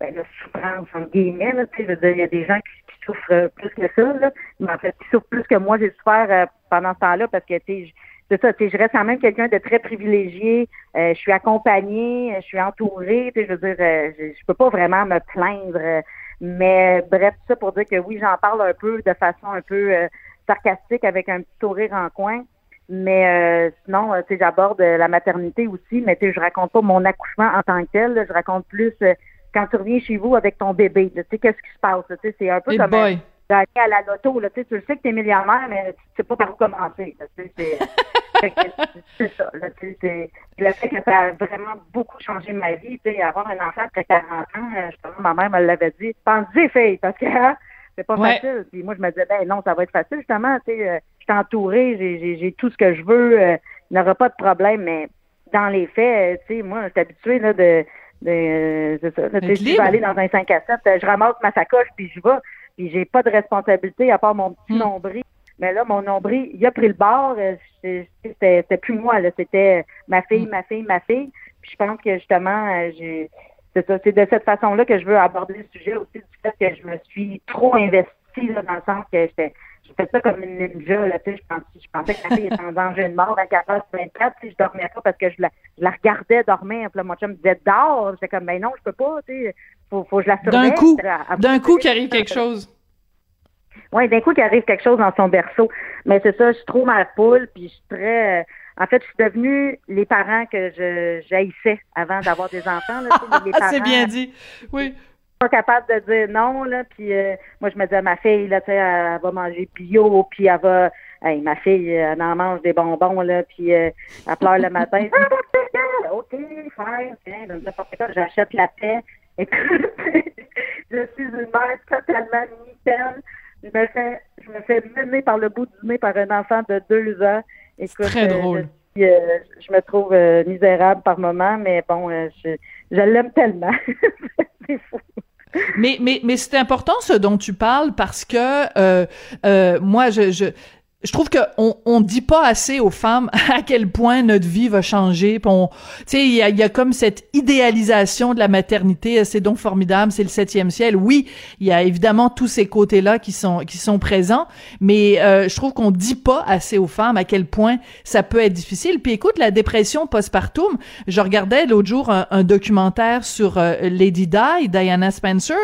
ben, la souffrance entre guillemets là je veux dire il y a des gens qui, souffrent euh, plus que ça là mais en fait qui souffrent plus que moi j'ai souffert euh, pendant ce temps-là parce que tu sais c'est ça, je reste quand même quelqu'un de très privilégié. Euh, je suis accompagnée, euh, je suis entourée. Je veux dire, euh, je, je peux pas vraiment me plaindre. mais bref, tout ça pour dire que oui, j'en parle un peu de façon un peu euh, sarcastique avec un petit sourire en coin. Mais euh, sinon, euh, j'aborde la maternité aussi, mais je raconte pas mon accouchement en tant que tel. là. je raconte plus quand tu reviens chez vous avec ton bébé. Tu sais, qu'est-ce qui se passe? tu sais, C'est un peu comme gagner à la loto. Là, tu sais, tu le sais que tu es millionnaire, mais tu sais pas par où commencer. là, tu sais, c'est- ça. Là, tu sais, c'est le fait que ça a vraiment beaucoup changé ma vie. Tu sais, avoir un enfant après 40 ans, euh, je ma mère me l'avait dit. Pense-y, fille, parce que hein, c'est pas Ouais. facile. Puis moi, je me disais, ben non, ça va être facile, justement. Tu sais, euh, je suis entourée, j'ai, j'ai, j'ai tout ce que je veux, euh, il n'y aura pas de problème, mais dans les faits, tu sais, moi, je suis habituée là, de. De euh, c'est ça. je vais aller dans un 5 à 7, euh, je ramasse ma sacoche puis je vais. Puis j'ai pas de responsabilité à part mon petit Hmm. nombril. Mais là, mon nombril, il a pris le bord. euh, C'était plus moi, là. C'était ma fille, Hmm. ma fille, ma fille. Puis je pense que justement, euh, j'ai c'est ça, c'est de cette façon-là que je veux aborder le sujet aussi du fait que je me suis trop investie là, dans le sens que j'étais j'ai fait ça comme une ninja, là, tu sais, je pensais, je pensais que ma fille était en danger de mort à 14-24, tu sais, je dormais pas parce que je la, je la regardais dormir, puis là, mon chum me disait, dors, j'étais comme, ben non, je peux pas, tu sais, faut, faut que je la surveille. D'un coup, d'un coup qu'il arrive quelque chose. oui, d'un coup, qu'il arrive quelque chose dans son berceau. Mais c'est ça, je suis trop ma poule, puis je suis très... euh, En fait, je suis devenue les parents que je j'haïssais avant d'avoir des enfants. Là, tu sais, les Ah, c'est bien dit. Oui. Pas capable de dire non, là, puis euh, moi, je me disais, à ma fille, là, tu sais, elle, va manger bio, puis elle va, hey, ma fille, elle en mange des bonbons, là, puis euh, elle pleure le matin, ah, ok, fine, n'importe quoi, j'achète la paix, écoute, je suis une mère totalement nickel, je me fais, je me fais mener par le bout du nez par un enfant de deux ans, écoute, très drôle. Je, je me trouve misérable par moment, mais bon, je, je l'aime tellement. c'est fou. Mais, mais, mais c'est important ce dont tu parles parce que euh, euh, moi, je, je, je trouve qu'on on dit pas assez aux femmes à quel point notre vie va changer. Tu sais, il y a, y a, comme cette idéalisation de la maternité. C'est donc formidable, c'est le septième ciel. Oui, il y a évidemment tous ces côtés-là qui sont qui sont présents, mais euh, je trouve qu'on dit pas assez aux femmes à quel point ça peut être difficile. Puis écoute, la dépression postpartum. Je regardais l'autre jour un, documentaire sur euh, Lady Di, Diana Spencer,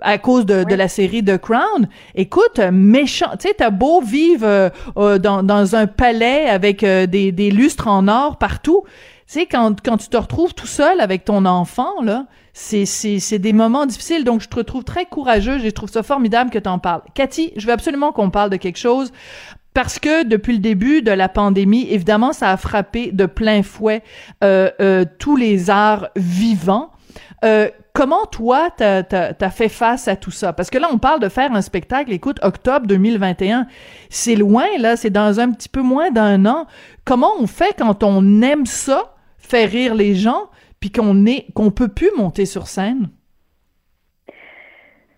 à cause de, de la série The Crown. Écoute, méchant. Tu sais, t'as beau vivre euh, euh, dans, dans, un palais avec euh, des, des, lustres en or partout. Tu sais, quand, quand tu te retrouves tout seul avec ton enfant, là, c'est, c'est, c'est des moments difficiles. Donc, je te trouve très courageux. Je trouve ça formidable que tu en parles. Cathy, je veux absolument qu'on parle de quelque chose parce que depuis le début de la pandémie, évidemment, ça a frappé de plein fouet euh, euh, tous les arts vivants. Euh, comment toi, t'as as, fait face à tout ça? Parce que là, on parle de faire un spectacle, écoute, octobre 2021, c'est loin, là, c'est dans un petit peu moins d'un an. Comment on fait quand on aime ça, faire rire les gens, puis qu'on est qu'on peut plus monter sur scène?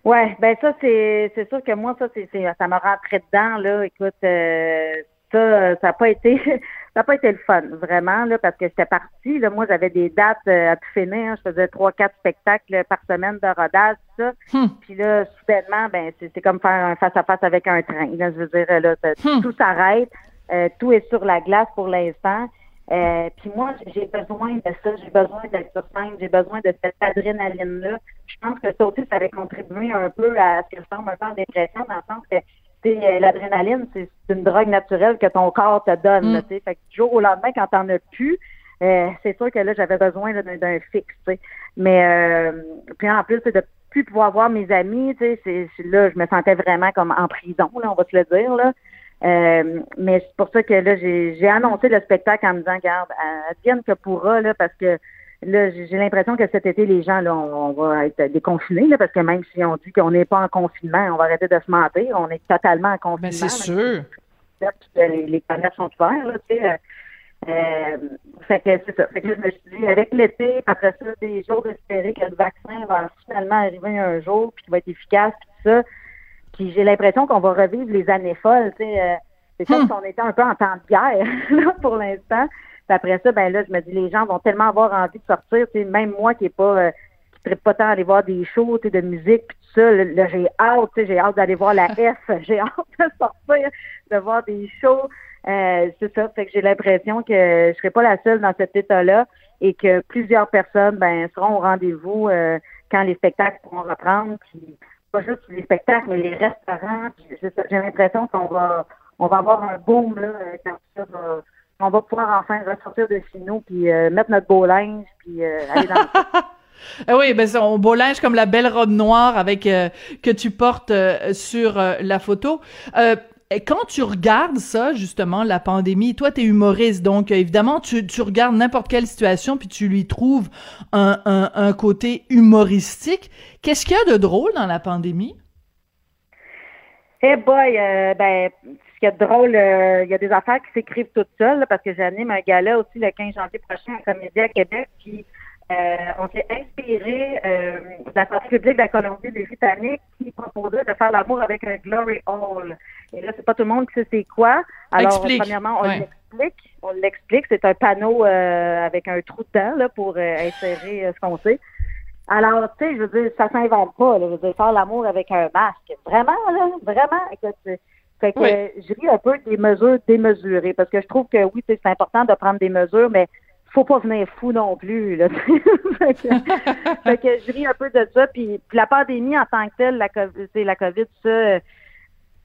Ouais, ben ça, c'est sûr que moi, ça, c'est ça m'a rentré dedans, là. Écoute, euh, ça, ça n'a pas été ça n'a pas été le fun, vraiment, là, parce que j'étais partie. Là, moi, j'avais des dates euh, à tout finir. Je faisais trois, quatre spectacles par semaine de rodage, tout ça. Hmm. Puis là, soudainement, ben, c'est comme faire un face-à-face avec un train. Là, je veux dire, là, hmm. tout s'arrête. Euh, tout est sur la glace pour l'instant. Euh, puis moi, j'ai besoin de ça, j'ai besoin d'être sur scène, j'ai besoin de cette adrénaline-là. Je pense que ça aussi, ça avait contribué un peu à ce que je tombe un peu en dépression, dans le sens que euh, l'adrénaline, c'est une drogue naturelle que ton corps te donne. Mm. fait que du jour au lendemain, quand t'en as plus, euh, c'est sûr que là, j'avais besoin d'un fixe. Mais euh, puis en plus, de plus pouvoir voir mes amis, c'est là, je me sentais vraiment comme en prison, là, on va se le dire. Là. mais c'est pour ça que là, j'ai annoncé le spectacle en me disant, regarde, advienne que pourra, là, parce que Là, j'ai l'impression que cet été, les gens, là, on, va être déconfinés, là, parce que même si on dit qu'on n'est pas en confinement, on va arrêter de se mentir. On est totalement en confinement. Mais c'est sûr. Les, les commerces sont ouverts, là, tu sais. Euh, euh, fait que c'est ça. Fait que je me suis dit, avec l'été, après ça, des jours d'espérer que le vaccin va finalement arriver un jour, puis qu'il va être efficace, puis tout ça. Puis j'ai l'impression qu'on va revivre les années folles, tu sais. Euh, c'est comme hmm. si on était un peu en temps de guerre, là, pour l'instant. Puis après ça, ben là, je me dis, les gens vont tellement avoir envie de sortir. Tu sais, même moi qui est pas, euh, qui ne pas tant aller voir des shows, tu sais, de musique, puis tout ça, là, j'ai hâte, tu sais, j'ai hâte d'aller voir la F, j'ai hâte de sortir, de voir des shows. Euh, c'est ça, fait que j'ai l'impression que je serai pas la seule dans cet état-là et que plusieurs personnes ben seront au rendez-vous euh, quand les spectacles pourront reprendre. Puis pas juste les spectacles, mais les restaurants. J'ai l'impression qu'on va on va avoir un boom là quand ça va on va pouvoir enfin ressortir de chez nous puis euh, mettre notre beau linge puis euh, aller dans Ah oui, ben son beau linge comme la belle robe noire avec euh, que tu portes sur la photo. quand tu regardes ça, justement, la pandémie, toi, tu es humoriste, donc évidemment, tu, tu regardes n'importe quelle situation, puis tu lui trouves un, un, un côté humoristique. Qu'est-ce qu'il y a de drôle dans la pandémie? Eh boy, ben, ce qui est drôle, euh, il y a des affaires qui s'écrivent toutes seules, parce que j'anime un gala aussi le 15 janvier prochain à Comédie à Québec, puis euh, on s'est inspiré euh, de la santé publique de la Colombie-Britannique qui proposait de faire l'amour avec un glory hall. Et là, c'est pas tout le monde qui sait c'est quoi. Alors, premièrement, on l'explique. On l'explique. C'est un panneau avec un trou dedans là, pour insérer ce qu'on sait. Alors, tu sais, je veux dire, ça s'invente pas. Là, je veux dire, faire l'amour avec un masque. Vraiment, là, vraiment. Écoute, fait que je ris un peu des mesures démesurées parce que je trouve que oui, c'est important de prendre des mesures, mais faut pas venir fou non plus. Là. fait, que, je ris un peu de ça. Puis, la pandémie en tant que telle, la COVID, la COVID ça,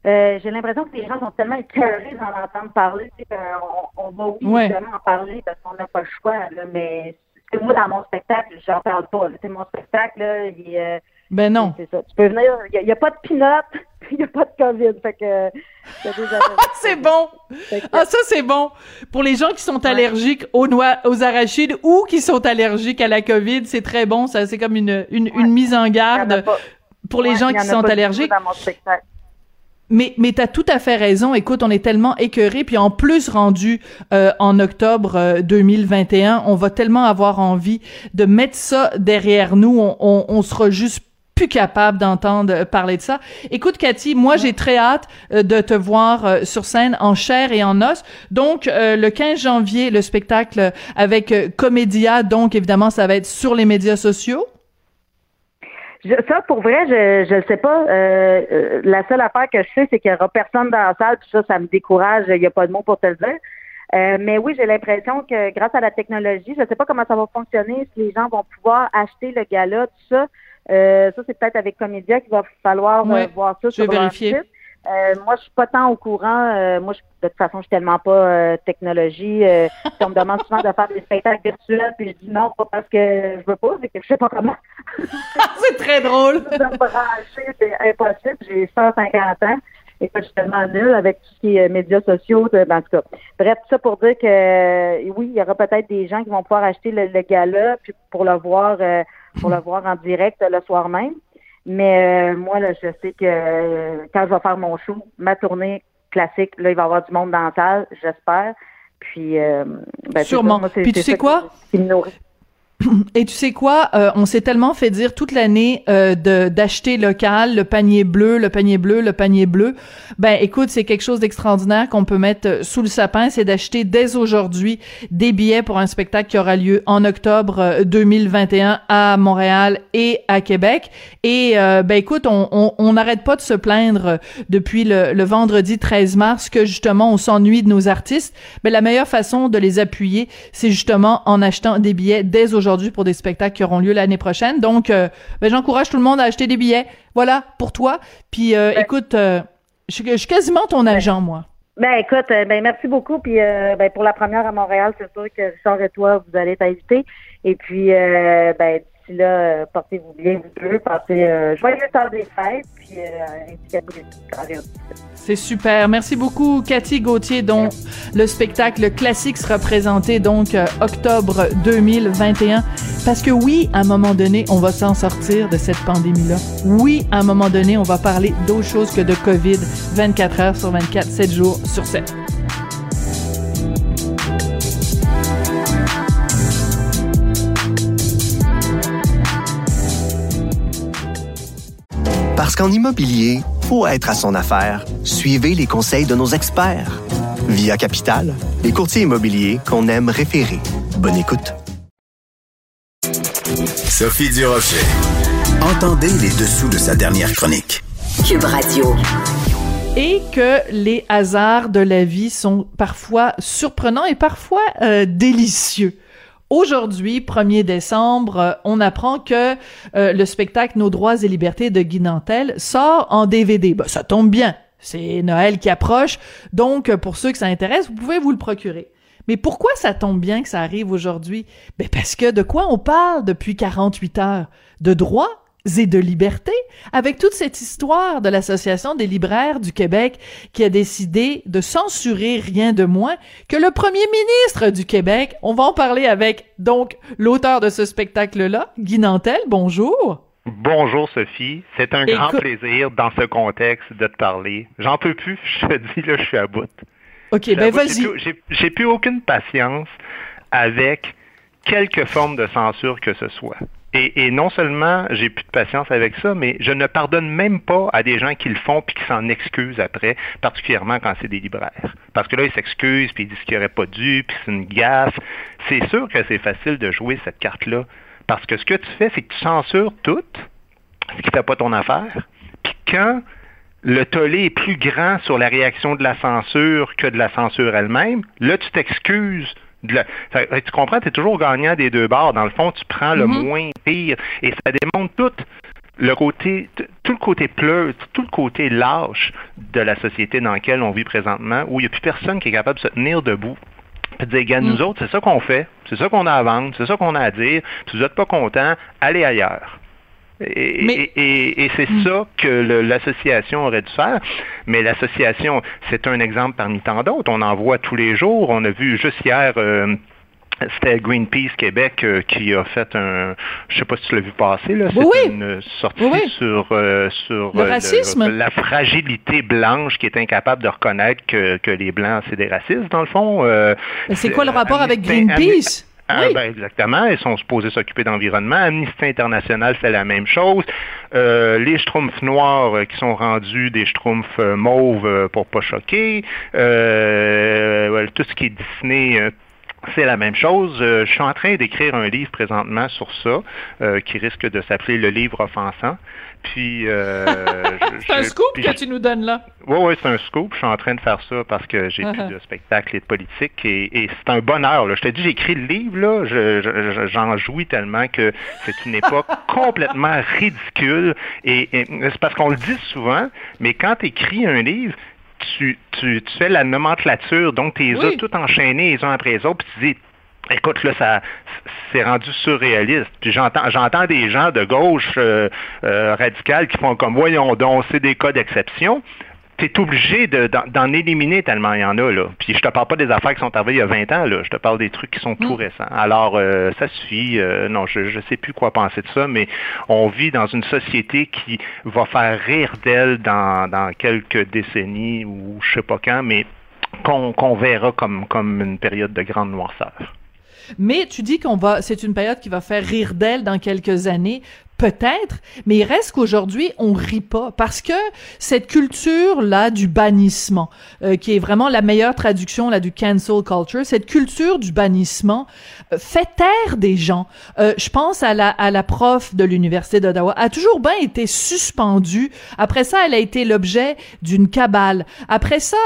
euh, j'ai l'impression que les gens sont tellement écœurés d'en entendre parler qu'on on va oui en parler parce qu'on n'a pas le choix. Là, mais moi, dans mon spectacle, j'en parle pas. C'est mon spectacle, là, il, euh, Ben non. C'est ça. Tu peux venir, il n'y a, pas de pinot, il n'y a pas de COVID. Fait que, c'est bon. Ah, ça, c'est bon. Pour les gens qui sont allergiques aux noix, aux arachides ou qui sont allergiques à la COVID, c'est très bon. Ça, c'est comme une, une, une mise en garde pour les gens qui sont allergiques. Mais, mais tu as tout à fait raison. Écoute, on est tellement écœurés, puis en plus rendu euh, en octobre 2021, euh, on va tellement avoir envie de mettre ça derrière nous. On, on, on sera juste capable d'entendre parler de ça. Écoute, Cathy, moi, j'ai très hâte euh, de te voir sur scène en chair et en os. Donc, le 15 janvier, le spectacle avec Comédia. Donc, évidemment, ça va être sur les médias sociaux ça, pour vrai, je ne sais pas. Euh, euh, la seule affaire que je sais, c'est qu'il n'y aura personne dans la salle, puis ça, ça me décourage. Il n'y a pas de mots pour te le dire. Euh, mais oui, j'ai l'impression que grâce à la technologie, je ne sais pas comment ça va fonctionner, si les gens vont pouvoir acheter le gala, tout ça. Ça, c'est peut-être avec Comédia qu'il va falloir voir ça je sur vérifier. Site. Euh, moi, je suis pas tant au courant. Euh, moi, je, de toute façon, je suis tellement pas euh, technologie. Euh, on me demande souvent de faire des spectacles virtuels, puis je dis non, pas parce que je veux pas, c'est que je sais pas comment. c'est très drôle. de brancher, c'est impossible. J'ai 150 ans. Et je suis tellement nulle avec tout ce qui est médias sociaux, ben, en tout cas. Bref, tout ça pour dire que oui, il y aura peut-être des gens qui vont pouvoir acheter le, le gala puis pour le voir pour le voir en direct le soir même. Mais euh, moi, là, je sais que euh, quand je vais faire mon show, ma tournée classique, là, il va y avoir du monde dans la salle, j'espère. Puis, euh, ben, Sûrement. Puis tu sais quoi? Et tu sais quoi, euh, on s'est tellement fait dire toute l'année euh, de d'acheter local, le panier bleu, le panier bleu, le panier bleu. Ben écoute, c'est quelque chose d'extraordinaire qu'on peut mettre euh, sous le sapin, c'est d'acheter dès aujourd'hui des billets pour un spectacle qui aura lieu en octobre 2021 à Montréal et à Québec. Et ben écoute, on n'arrête pas de se plaindre depuis le, vendredi 13 mars que justement on s'ennuie de nos artistes. Ben la meilleure façon de les appuyer, c'est justement en achetant des billets dès aujourd'hui pour des spectacles qui auront lieu l'année prochaine. Donc, euh, ben, j'encourage tout le monde à acheter des billets. Voilà, pour toi. Puis, euh, écoute, euh, je, suis quasiment ton agent, moi. Ben écoute, ben merci beaucoup. Puis ben, pour la première à Montréal, c'est sûr que Richard et toi, vous allez t'inviter. Et puis ben d'ici là, portez-vous bien, vous deux, passez joyeux temps des fêtes, puis euh, c'est super. Merci beaucoup, Cathy Gauthier, dont le spectacle classique sera présenté donc euh, octobre 2021. Parce que oui, à un moment donné, on va s'en sortir de cette pandémie-là. Oui, à un moment donné, on va parler d'autre chose que de COVID 24 heures sur 24, 7 jours sur 7. Parce qu'en immobilier, faut être à son affaire. Suivez les conseils de nos experts. Via Capital, les courtiers immobiliers qu'on aime référer. Bonne écoute. Sophie Durocher. Entendez les dessous de sa dernière chronique. Cube Radio. Et que les hasards de la vie sont parfois surprenants et parfois euh, délicieux. Aujourd'hui, 1er décembre, euh, on apprend que euh, le spectacle Nos droits et libertés de Guy Nantel sort en DVD. Ben, ça tombe bien. C'est Noël qui approche. Donc, pour ceux que ça intéresse, vous pouvez vous le procurer. Mais pourquoi ça tombe bien que ça arrive aujourd'hui? Ben parce que de quoi on parle depuis 48 heures? De droits? Et de liberté, avec toute cette histoire de l'Association des libraires du Québec qui a décidé de censurer rien de moins que le premier ministre du Québec. On va en parler avec, donc, l'auteur de ce spectacle-là, Guy Nantel. Bonjour. Bonjour Sophie, c'est un grand plaisir dans ce contexte de te parler. J'en peux plus, je te dis là, je suis à bout. Ok, ben vas-y. J'ai plus aucune patience avec quelque forme de censure que ce soit. Et, non seulement j'ai plus de patience avec ça, mais je ne pardonne même pas à des gens qui le font puis qui s'en excusent après, particulièrement quand c'est des libraires. Parce que là, ils s'excusent puis ils disent qu'ils n'auraient pas dû, puis c'est une gaffe. C'est sûr que c'est facile de jouer cette carte-là. Parce que ce que tu fais, c'est que tu censures tout, ce qui fait pas ton affaire. Puis quand le tollé est plus grand sur la réaction de la censure que de la censure elle-même, là, tu t'excuses tu comprends, tu es toujours gagnant des deux bords. Dans le fond, tu prends le mm-hmm. moins pire. Et ça démontre tout le côté, tout le côté pleu, tout le côté lâche de la société dans laquelle on vit présentement, où il n'y a plus personne qui est capable de se tenir debout. Puis de dire, nous mm. autres, c'est ça qu'on fait, c'est ça qu'on a à vendre, c'est ça qu'on a à dire, si vous n'êtes pas content, allez ailleurs. Et, c'est mm. ça que l'association aurait dû faire. Mais l'association, c'est un exemple parmi tant d'autres. On en voit tous les jours. On a vu juste hier. Euh, c'était Greenpeace Québec euh, qui a fait un, je sais pas si tu l'as vu passer là, c'est une sortie sur euh, sur le racisme, la fragilité blanche qui est incapable de reconnaître que, que les blancs c'est des racistes dans le fond. c'est quoi le rapport avec Greenpeace? Ah, ben, exactement. Ils sont supposés s'occuper d'environnement. Amnesty International fait la même chose. Euh, les schtroumpfs noirs euh, qui sont rendus des schtroumpfs euh, mauves pour pas choquer. tout ce qui est Disney c'est la même chose. je suis en train d'écrire un livre présentement sur ça, qui risque de s'appeler Le livre offensant. Puis, euh, c'est un scoop que tu nous donnes là. Oui, oui, c'est un scoop. Je suis en train de faire ça parce que j'ai plus de spectacle et de politique et, c'est un bonheur. Là. Je te dis, j'écris le livre là, j'en jouis tellement que c'est une époque complètement ridicule et, c'est parce qu'on le dit souvent, mais quand tu écris un livre, tu, tu, tu, fais la nomenclature, donc tu les as tout enchaînés les uns après les autres, puis tu dis Écoute, là, ça c'est rendu surréaliste. Puis j'entends j'entends des gens de gauche euh, euh radicale qui font comme voyons donc, c'est des cas d'exception. Tu es obligé d'en éliminer tellement il y en a. Là. Puis je te parle pas des affaires qui sont arrivées il y a 20 ans, là. je te parle des trucs qui sont tout mm. récents. Alors, euh, ça suffit. Non, je ne sais plus quoi penser de ça, mais on vit dans une société qui va faire rire d'elle dans, dans quelques décennies ou je sais pas quand, mais qu'on verra comme, comme une période de grande noirceur. Mais tu dis qu'on va, c'est une période qui va faire rire d'elle dans quelques années. Peut-être, mais il reste qu'aujourd'hui, on rit pas parce que cette culture-là du bannissement, euh, qui est vraiment la meilleure traduction là du cancel culture, cette culture du bannissement euh, fait taire des gens. Euh, je pense à la, à la prof de l'Université d'Ottawa, a toujours bien été suspendue. Après ça, elle a été l'objet d'une cabale. Après ça,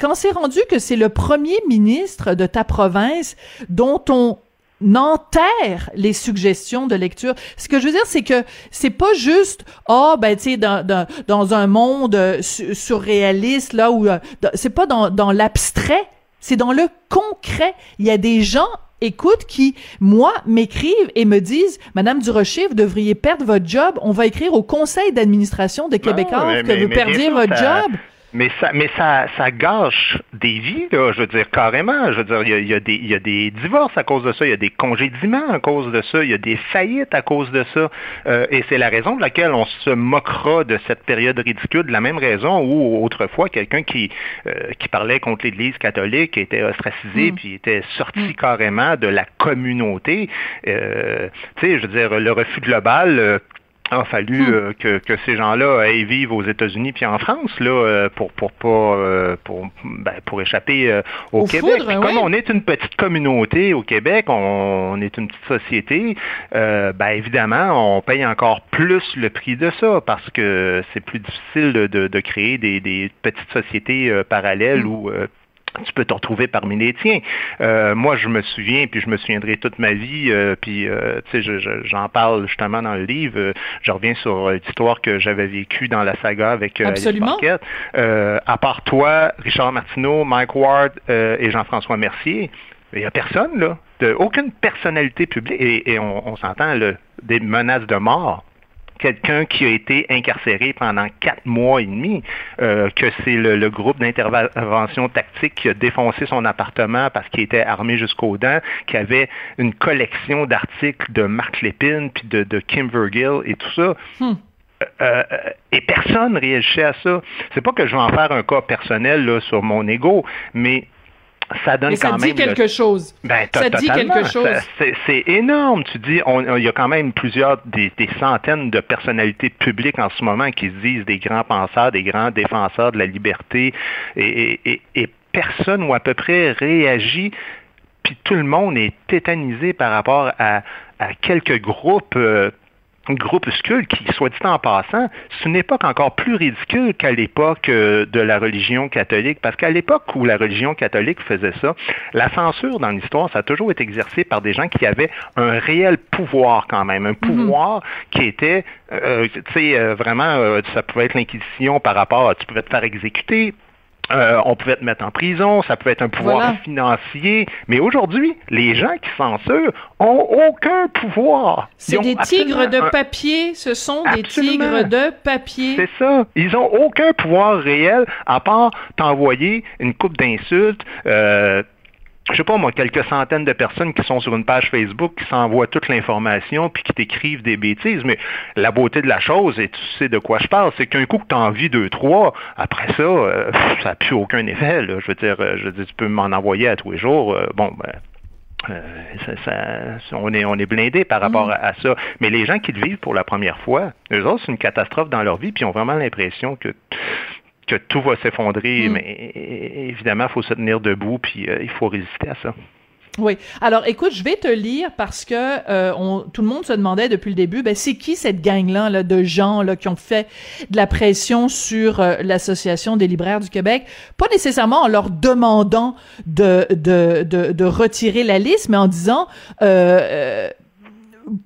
quand c'est rendu que c'est le premier ministre de ta province dont on n'enterre les suggestions de lecture. Ce que je veux dire, c'est que c'est pas juste ah oh, ben tu sais dans, dans, dans un monde euh, surréaliste là où euh, c'est pas dans, dans l'abstrait, c'est dans le concret. Il y a des gens écoute qui moi m'écrivent et me disent Madame Durocher, vous devriez perdre votre job. On va écrire au conseil d'administration de Québécois que vous perdiez votre job. Mais ça, mais ça, ça gâche des vies, là, je veux dire, carrément. Je veux dire, il y a, des, il y a des divorces à cause de ça, il y a des congédiements à cause de ça, il y a des faillites à cause de ça. Euh, et c'est la raison de laquelle on se moquera de cette période ridicule, de la même raison où autrefois, quelqu'un qui, euh, qui parlait contre l'Église catholique était ostracisé, mm. puis était sorti mm. carrément de la communauté. Euh, tu sais, je veux dire, le refus global a fallu hmm. euh, que, que, ces gens-là aillent vivre aux États-Unis puis en France là euh, pour pour pas euh, pour ben, pour échapper au, Québec. comme on est une petite communauté au Québec, on, est une petite société, ben évidemment on paye encore plus le prix de ça parce que c'est plus difficile de, de, créer des, des, petites sociétés parallèles hmm. où tu peux te retrouver parmi les tiens. Euh, moi, je me souviens, puis je me souviendrai toute ma vie, euh, puis euh, tu sais, j'en parle justement dans le livre. je reviens sur l'histoire que j'avais vécue dans la saga avec Absolument. à part toi, Richard Martineau, Mike Ward et Jean-François Mercier, il n'y a personne, là. De, aucune personnalité publique, et, et on, on s'entend, des menaces de mort quelqu'un qui a été incarcéré pendant quatre mois et demi, euh, que c'est le, groupe d'intervention tactique qui a défoncé son appartement parce qu'il était armé jusqu'aux dents, qui avait une collection d'articles de Marc Lépine, puis de, Kim Vergil et tout ça. Hmm. Euh, euh, et personne réagissait à ça. C'est pas que je vais en faire un cas personnel là, sur mon ego, mais ça donne quand dit quelque chose. Ben, ça dit quelque chose. C'est énorme. Tu dis, il y a quand même plusieurs, des, centaines de personnalités publiques en ce moment qui se disent des grands penseurs, des grands défenseurs de la liberté, et, personne ou à peu près réagit. Puis tout le monde est tétanisé par rapport à, quelques groupes. Euh, groupuscule qui, soit dit en passant, c'est une époque encore plus ridicule qu'à l'époque euh, de la religion catholique, parce qu'à l'époque où la religion catholique faisait ça, la censure dans l'histoire, ça a toujours été exercé par des gens qui avaient un réel pouvoir quand même, un mhm. pouvoir qui était, euh, tu sais, euh, vraiment, ça pouvait être l'inquisition par rapport, à, tu pouvais te faire exécuter, euh, on pouvait te mettre en prison, ça pouvait être un pouvoir Voilà. financier, mais aujourd'hui, les gens qui censurent ont aucun pouvoir. C'est des tigres de papier, ce sont des tigres de papier. C'est ça. Ils ont aucun pouvoir réel à part t'envoyer une coupe d'insultes. Euh, je sais pas moi, quelques centaines de personnes qui sont sur une page Facebook qui s'envoient toute l'information puis qui t'écrivent des bêtises. Mais la beauté de la chose, et tu sais de quoi je parle, c'est qu'un coup que tu en vis deux, trois, après ça, euh, ça n'a plus aucun effet. Là. Je veux dire, euh, je veux dire, tu peux m'en envoyer à tous les jours. euh, bon, ben. euh, ça- ça- on est on est blindé par rapport à, à ça. Mais les gens qui le vivent pour la première fois, eux autres, c'est une catastrophe dans leur vie, puis ils ont vraiment l'impression que que tout va s'effondrer. Mm. Mais évidemment, il faut se tenir debout, puis euh, il faut résister à ça. Oui. Alors, écoute, je vais te lire parce que euh, on, tout le monde se demandait depuis le début, ben c'est qui cette gang-là là, de gens là qui ont fait de la pression sur euh, l'association des libraires du Québec, pas nécessairement en leur demandant de de de, de retirer la liste, mais en disant euh,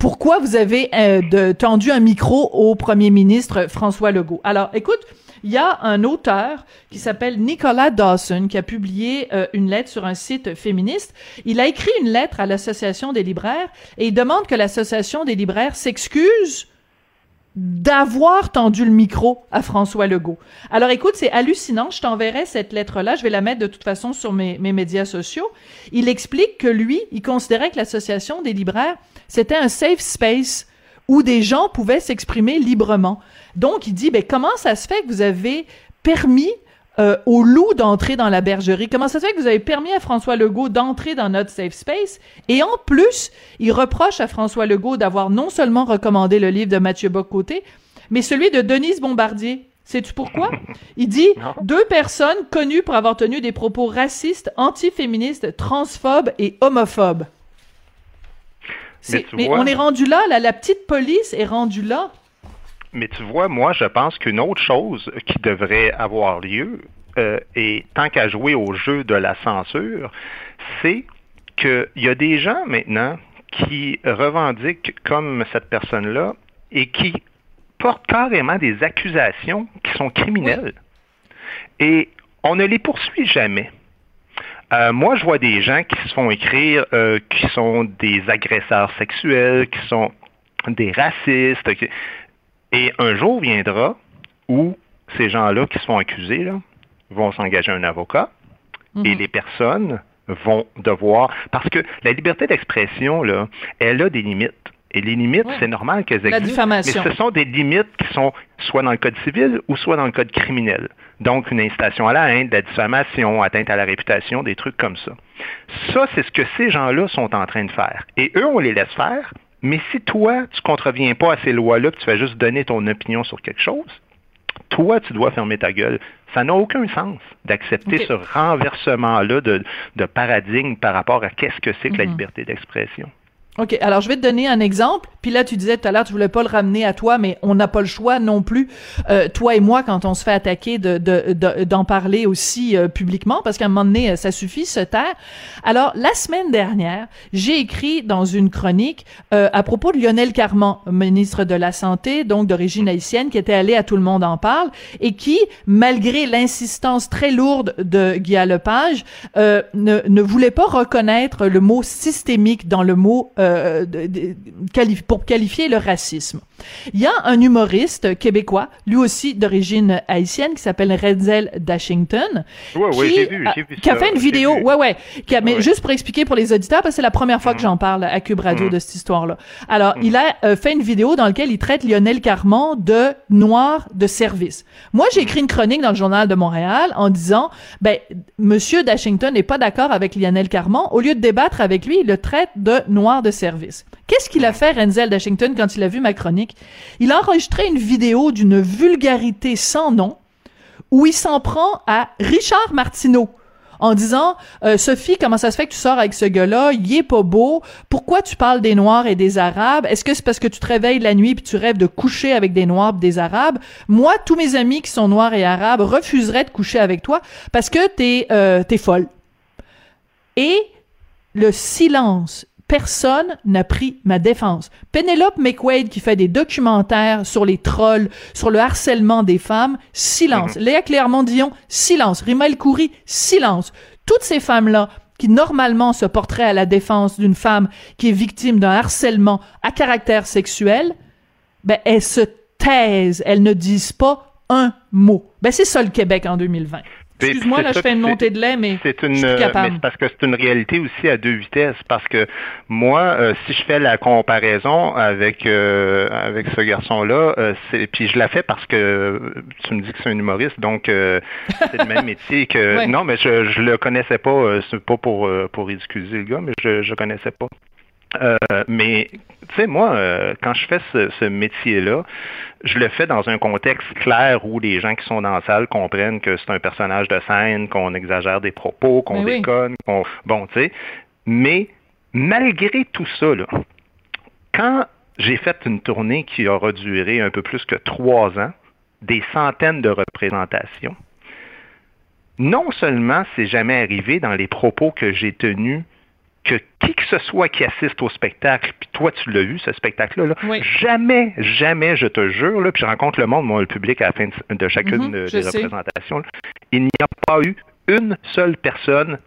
pourquoi vous avez de- tendu un micro au premier ministre François Legault? Alors, écoute, il y a un auteur qui s'appelle Nicolas Dawson qui a publié euh, une lettre sur un site féministe. Il a écrit une lettre à l'Association des libraires et il demande que l'Association des libraires s'excuse d'avoir tendu le micro à François Legault. Alors écoute, c'est hallucinant. Je t'enverrai cette lettre-là. Je vais la mettre de toute façon sur mes, mes médias sociaux. Il explique que lui, il considérait que l'Association des libraires, c'était un safe space où des gens pouvaient s'exprimer librement. Donc, il dit, ben, comment ça se fait que vous avez permis euh, au loup d'entrer dans la bergerie? Comment ça se fait que vous avez permis à François Legault d'entrer dans notre safe space? Et en plus, il reproche à François Legault d'avoir non seulement recommandé le livre de Mathieu Bocoté, mais celui de Denise Bombardier. Sais-tu pourquoi? Il dit Non. deux personnes connues pour avoir tenu des propos racistes, antiféministes, transphobes et homophobes. Mais vois- on est rendu là, là, la petite police est rendue là. Mais tu vois, moi, je pense qu'une autre chose qui devrait avoir lieu, euh, et tant qu'à jouer au jeu de la censure, c'est qu'il y a des gens maintenant qui revendiquent comme cette personne-là et qui portent carrément des accusations qui sont criminelles. Et on ne les poursuit jamais. Euh, moi, je vois des gens qui se font écrire euh, qui sont des agresseurs sexuels, qui sont des racistes. qui- Et un jour viendra où ces gens-là qui se font accuser là, vont s'engager un avocat et les personnes vont devoir... Parce que la liberté d'expression, là, elle a des limites. Et les limites, Ouais. c'est normal qu'elles La existent. diffamation. Mais ce sont des limites qui sont soit dans le code civil ou soit dans le code criminel. Donc, une incitation à la haine, de la diffamation, atteinte à la réputation, des trucs comme ça. Ça, c'est ce que ces gens-là sont en train de faire. Et eux, on les laisse faire. Mais si toi, tu contreviens pas à ces lois-là, puis tu vas juste donner ton opinion sur quelque chose, toi, tu dois fermer ta gueule. Ça n'a aucun sens d'accepter ce renversement-là de, de paradigme par rapport à qu'est-ce que c'est que la Mhm. liberté d'expression. OK, alors je vais te donner un exemple. Puis là, tu disais tout à l'heure, tu voulais pas le ramener à toi, mais on n'a pas le choix non plus, euh, toi et moi, quand on se fait attaquer, de, de- de- d'en parler aussi euh, publiquement, parce qu'à un moment donné, euh, ça suffit, se taire. Alors, la semaine dernière, j'ai écrit dans une chronique euh, à propos de Lionel Carman, ministre de la Santé, donc d'origine haïtienne, qui était allé à Tout le monde en parle, et qui, malgré l'insistance très lourde de Guy Lepage, euh, ne, ne voulait pas reconnaître le mot systémique dans le mot euh, de- de- quali- pour qualifier le racisme. Il y a un humoriste québécois, lui aussi d'origine haïtienne, qui s'appelle Renzel Dashington, oui, qui, vu, a- j'ai vu qui a ça, fait une vidéo, ouais, ouais, qui a, mais Ouais. Mhm. juste pour expliquer pour les auditeurs, parce que c'est la première fois que j'en parle à Cube Radio de cette histoire-là. Alors, il a euh, fait une vidéo dans laquelle il traite Lionel Carman de noir de service. Moi, j'ai écrit une chronique dans le journal de Montréal en disant, ben, Monsieur Dashington n'est pas d'accord avec Lionel Carman. Au lieu de débattre avec lui, il le traite de noir de service. Qu'est-ce qu'il a fait, Renzel Dashington, quand il a vu ma chronique? Il a enregistré une vidéo d'une vulgarité sans nom où il s'en prend à Richard Martineau en disant euh, Sophie, comment ça se fait que tu sors avec ce gars-là? Il est pas beau. Pourquoi tu parles des Noirs et des Arabes? Est-ce que c'est parce que tu te réveilles la nuit puis tu rêves de coucher avec des Noirs et des Arabes? Moi, tous mes amis qui sont Noirs et Arabes refuseraient de coucher avec toi parce que t'es euh, t'es folle. Et le silence personne n'a pris ma défense. Penelope McQuaid qui fait des documentaires sur les trolls, sur le harcèlement des femmes, silence. Mhm. Léa Clermont-Dion, silence. Rima El Khoury, silence. Toutes ces femmes-là qui normalement se porteraient à la défense d'une femme qui est victime d'un harcèlement à caractère sexuel, ben elles se taisent, elles ne disent pas un mot. Ben c'est ça le Québec en 2020. Excuse-moi, là, je fais une montée de lait, mais C'est une, je suis euh, capable. mais parce que c'est une réalité aussi à deux vitesses. Parce que moi, euh, si je fais la comparaison avec euh, avec ce garçon-là, euh, c'est puis je la fais parce que euh, tu me dis que c'est un humoriste, donc euh, c'est le même métier que. Ouais. Non, mais je je le connaissais pas. euh, c'est pas pour euh, pour ridiculiser le gars, mais je je connaissais pas. Euh, mais tu sais, moi, euh, quand je fais ce, ce métier-là, je le fais dans un contexte clair où les gens qui sont dans la salle comprennent que c'est un personnage de scène, qu'on exagère des propos, qu'on Mais oui. déconne, qu'on. Bon, tu sais. Mais malgré tout ça, là, quand j'ai fait une tournée qui aura duré un peu plus que trois ans, des centaines de représentations, non seulement c'est jamais arrivé dans les propos que j'ai tenus que qui que ce soit qui assiste au spectacle, puis toi tu l'as vu ce spectacle-là, là, Oui. jamais, jamais, je te jure, là, puis je rencontre le monde, moi, le public à la fin de, de chacune Mhm, des représentations, là, il n'y a pas eu une seule personne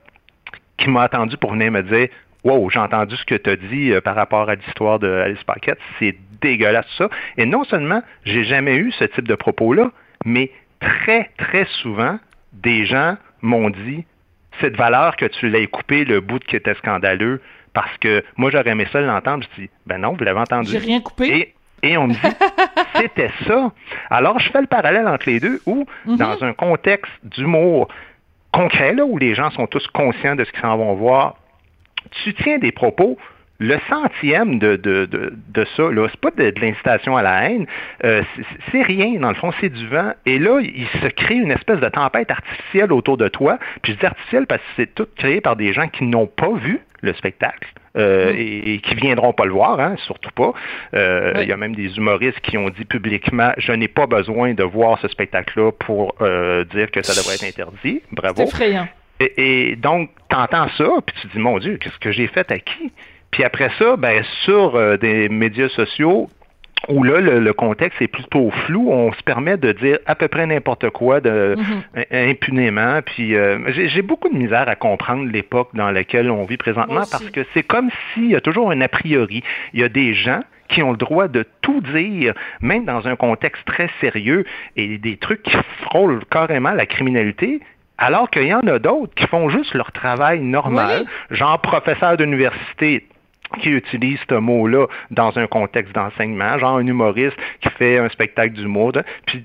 qui m'a attendu pour venir me dire Wow, j'ai entendu ce que tu as dit euh, par rapport à l'histoire de Alice Paquette, c'est dégueulasse ça. Et non seulement j'ai jamais eu ce type de propos-là, mais très, très souvent, des gens m'ont dit cette valeur que tu l'aies coupé le bout qui était scandaleux parce que moi j'aurais aimé ça l'entendre. Je dis ben non, vous l'avez entendu. J'ai rien coupé. Et, et on me dit, c'était ça. Alors, je fais le parallèle entre les deux où, Mhm. dans un contexte d'humour concret, là, où les gens sont tous conscients de ce qu'ils s'en vont voir, tu tiens des propos. Le centième de, de, de, de ça, là, c'est pas de, de l'incitation à la haine, euh, c'est- rien, dans le fond, c'est du vent. Et là, il se crée une espèce de tempête artificielle autour de toi. Puis je dis artificielle parce que c'est tout créé par des gens qui n'ont pas vu le spectacle euh, et, et qui viendront pas le voir, hein, surtout pas. Euh, Il y a même des humoristes qui ont dit publiquement je n'ai pas besoin de voir ce spectacle-là pour euh, dire que ça devrait être interdit. Bravo. C'est effrayant. Et, et donc, tu entends ça, puis tu te dis, mon Dieu, qu'est-ce que j'ai fait à qui? Puis après ça, ben, sur euh, des médias sociaux, où là, le, le contexte est plutôt flou, on se permet de dire à peu près n'importe quoi de, Mhm. im- impunément. Puis euh, j'ai beaucoup de misère à comprendre l'époque dans laquelle on vit présentement parce que c'est comme s'il y a toujours un a priori. Il y a des gens qui ont le droit de tout dire, même dans un contexte très sérieux, et des trucs qui frôlent carrément la criminalité, alors qu'il y en a d'autres qui font juste leur travail normal, genre professeur d'université qui utilise ce mot-là dans un contexte d'enseignement, genre un humoriste qui fait un spectacle d'humour. Puis,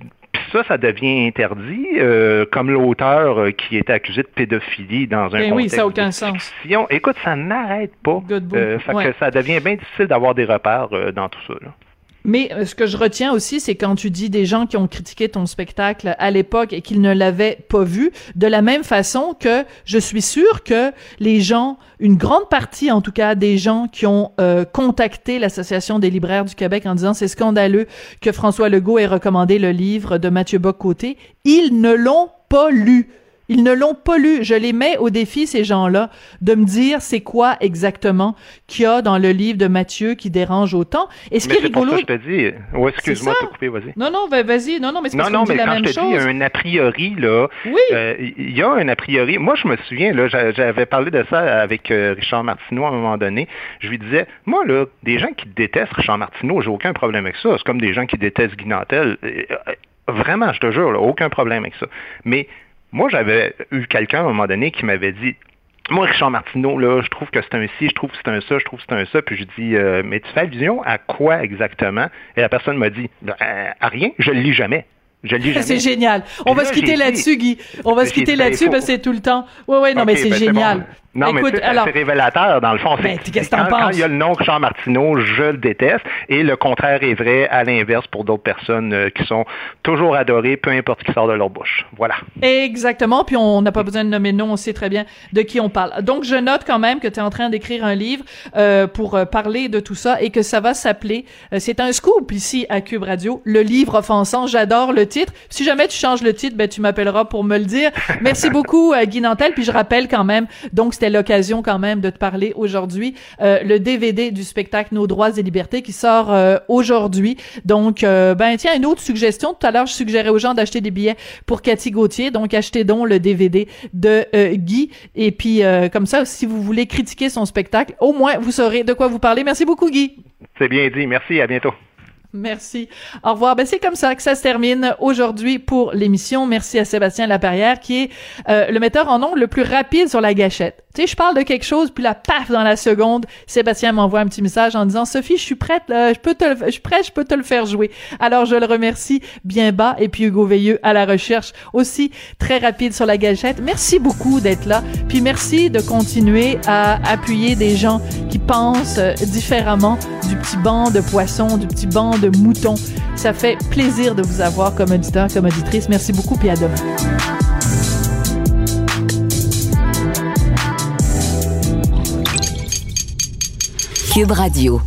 ça, ça devient interdit, euh, comme l'auteur euh, qui était accusé de pédophilie dans un Ben contexte oui, ça de aucun sens. Écoute, ça n'arrête pas. Euh, fait Ouais. que ça devient bien difficile d'avoir des repères dans tout ça. là. Mais euh, ce que je retiens aussi, c'est quand tu dis des gens qui ont critiqué ton spectacle à l'époque et qu'ils ne l'avaient pas vu, de la même façon que je suis sûre que les gens, une grande partie en tout cas des gens qui ont euh, contacté l'Association des libraires du Québec en disant c'est scandaleux que François Legault ait recommandé le livre de Mathieu Bock-Côté, ils ne l'ont pas lu. Ils ne l'ont pas lu. Je les mets au défi, ces gens-là, de me dire c'est quoi exactement qu'il y a dans le livre de Mathieu qui dérange autant. Et ce Mais qui est c'est pour rigolo, ça que je te dis. Ouais, excuse-moi de te couper, vas-y. non, non, ben, vas-y. Non, non, mais c'est Non, non, mais la quand même je te dis, il y chose. a un a priori, là, Oui. euh, il y a un a priori. Moi, je me souviens, là, j'a- j'avais parlé de ça avec euh, Richard Martineau à un moment donné. Je lui disais, moi, là, des gens qui détestent Richard Martineau, j'ai aucun problème avec ça. C'est comme des gens qui détestent Guy Nantel. Euh, Vraiment, je te jure, là, aucun problème avec ça. Mais moi, j'avais eu quelqu'un à un moment donné qui m'avait dit, moi, Richard Martineau, là, je trouve que c'est un ci, je trouve que c'est un ça, je trouve que c'est un ça. Puis je dis, euh, mais tu fais allusion à quoi exactement? Et la personne m'a dit, Ben, à rien, je le lis jamais. Je le lis jamais. C'est génial. On va se quitter là-dessus, Guy. On va se quitter ben, là-dessus parce que c'est tout le temps. Ouais, ouais, non, mais c'est ben, génial. Non, mais Écoute, tu sais, c'est révélateur, dans le fond. Ben, qu'est-ce quand, quand il y a le nom Richard Martineau, je le déteste. Et le contraire est vrai à l'inverse pour d'autres personnes euh, qui sont toujours adorées, peu importe ce qui sort de leur bouche. Voilà. Exactement, puis on n'a pas besoin de nommer nom, on sait très bien de qui on parle. Donc je note quand même que tu es en train d'écrire un livre euh, pour euh, parler de tout ça et que ça va s'appeler, euh, c'est un scoop ici à Cube Radio, le livre offensant. J'adore le titre. Si jamais tu changes le titre, ben tu m'appelleras pour me le dire. Merci beaucoup, Guy Nantel. Puis je rappelle quand même, donc c'était l'occasion quand même de te parler aujourd'hui, euh, le DVD du spectacle Nos droits et libertés qui sort euh, aujourd'hui. Donc, ben tiens, une autre suggestion. Tout à l'heure, je suggérais aux gens d'acheter des billets pour Cathy Gauthier. Donc, achetez donc le DVD de Guy. Et puis, comme ça, si vous voulez critiquer son spectacle, au moins, vous saurez de quoi vous parler. Merci beaucoup, Guy. C'est bien dit. Merci. À bientôt. Merci. Au revoir. Ben, c'est comme ça que ça se termine aujourd'hui pour l'émission. Merci à Sébastien Laperrière, qui est euh, le metteur en ondes le plus rapide sur la gâchette. Tu sais, je parle de quelque chose, puis la paf, dans la seconde, Sébastien m'envoie un petit message en disant, Sophie, je suis prête, je peux te le, je suis prête, je peux te le faire jouer. Alors, je le remercie bien bas. Et puis, Hugo Veilleux à la recherche aussi, très rapide sur la gâchette. Merci beaucoup d'être là. Puis, merci de continuer à appuyer des gens qui pensent euh, différemment du petit banc de poissons, du petit banc de moutons. Ça fait plaisir de vous avoir comme auditeur, comme auditrice. Merci beaucoup, et à demain. Cube Radio.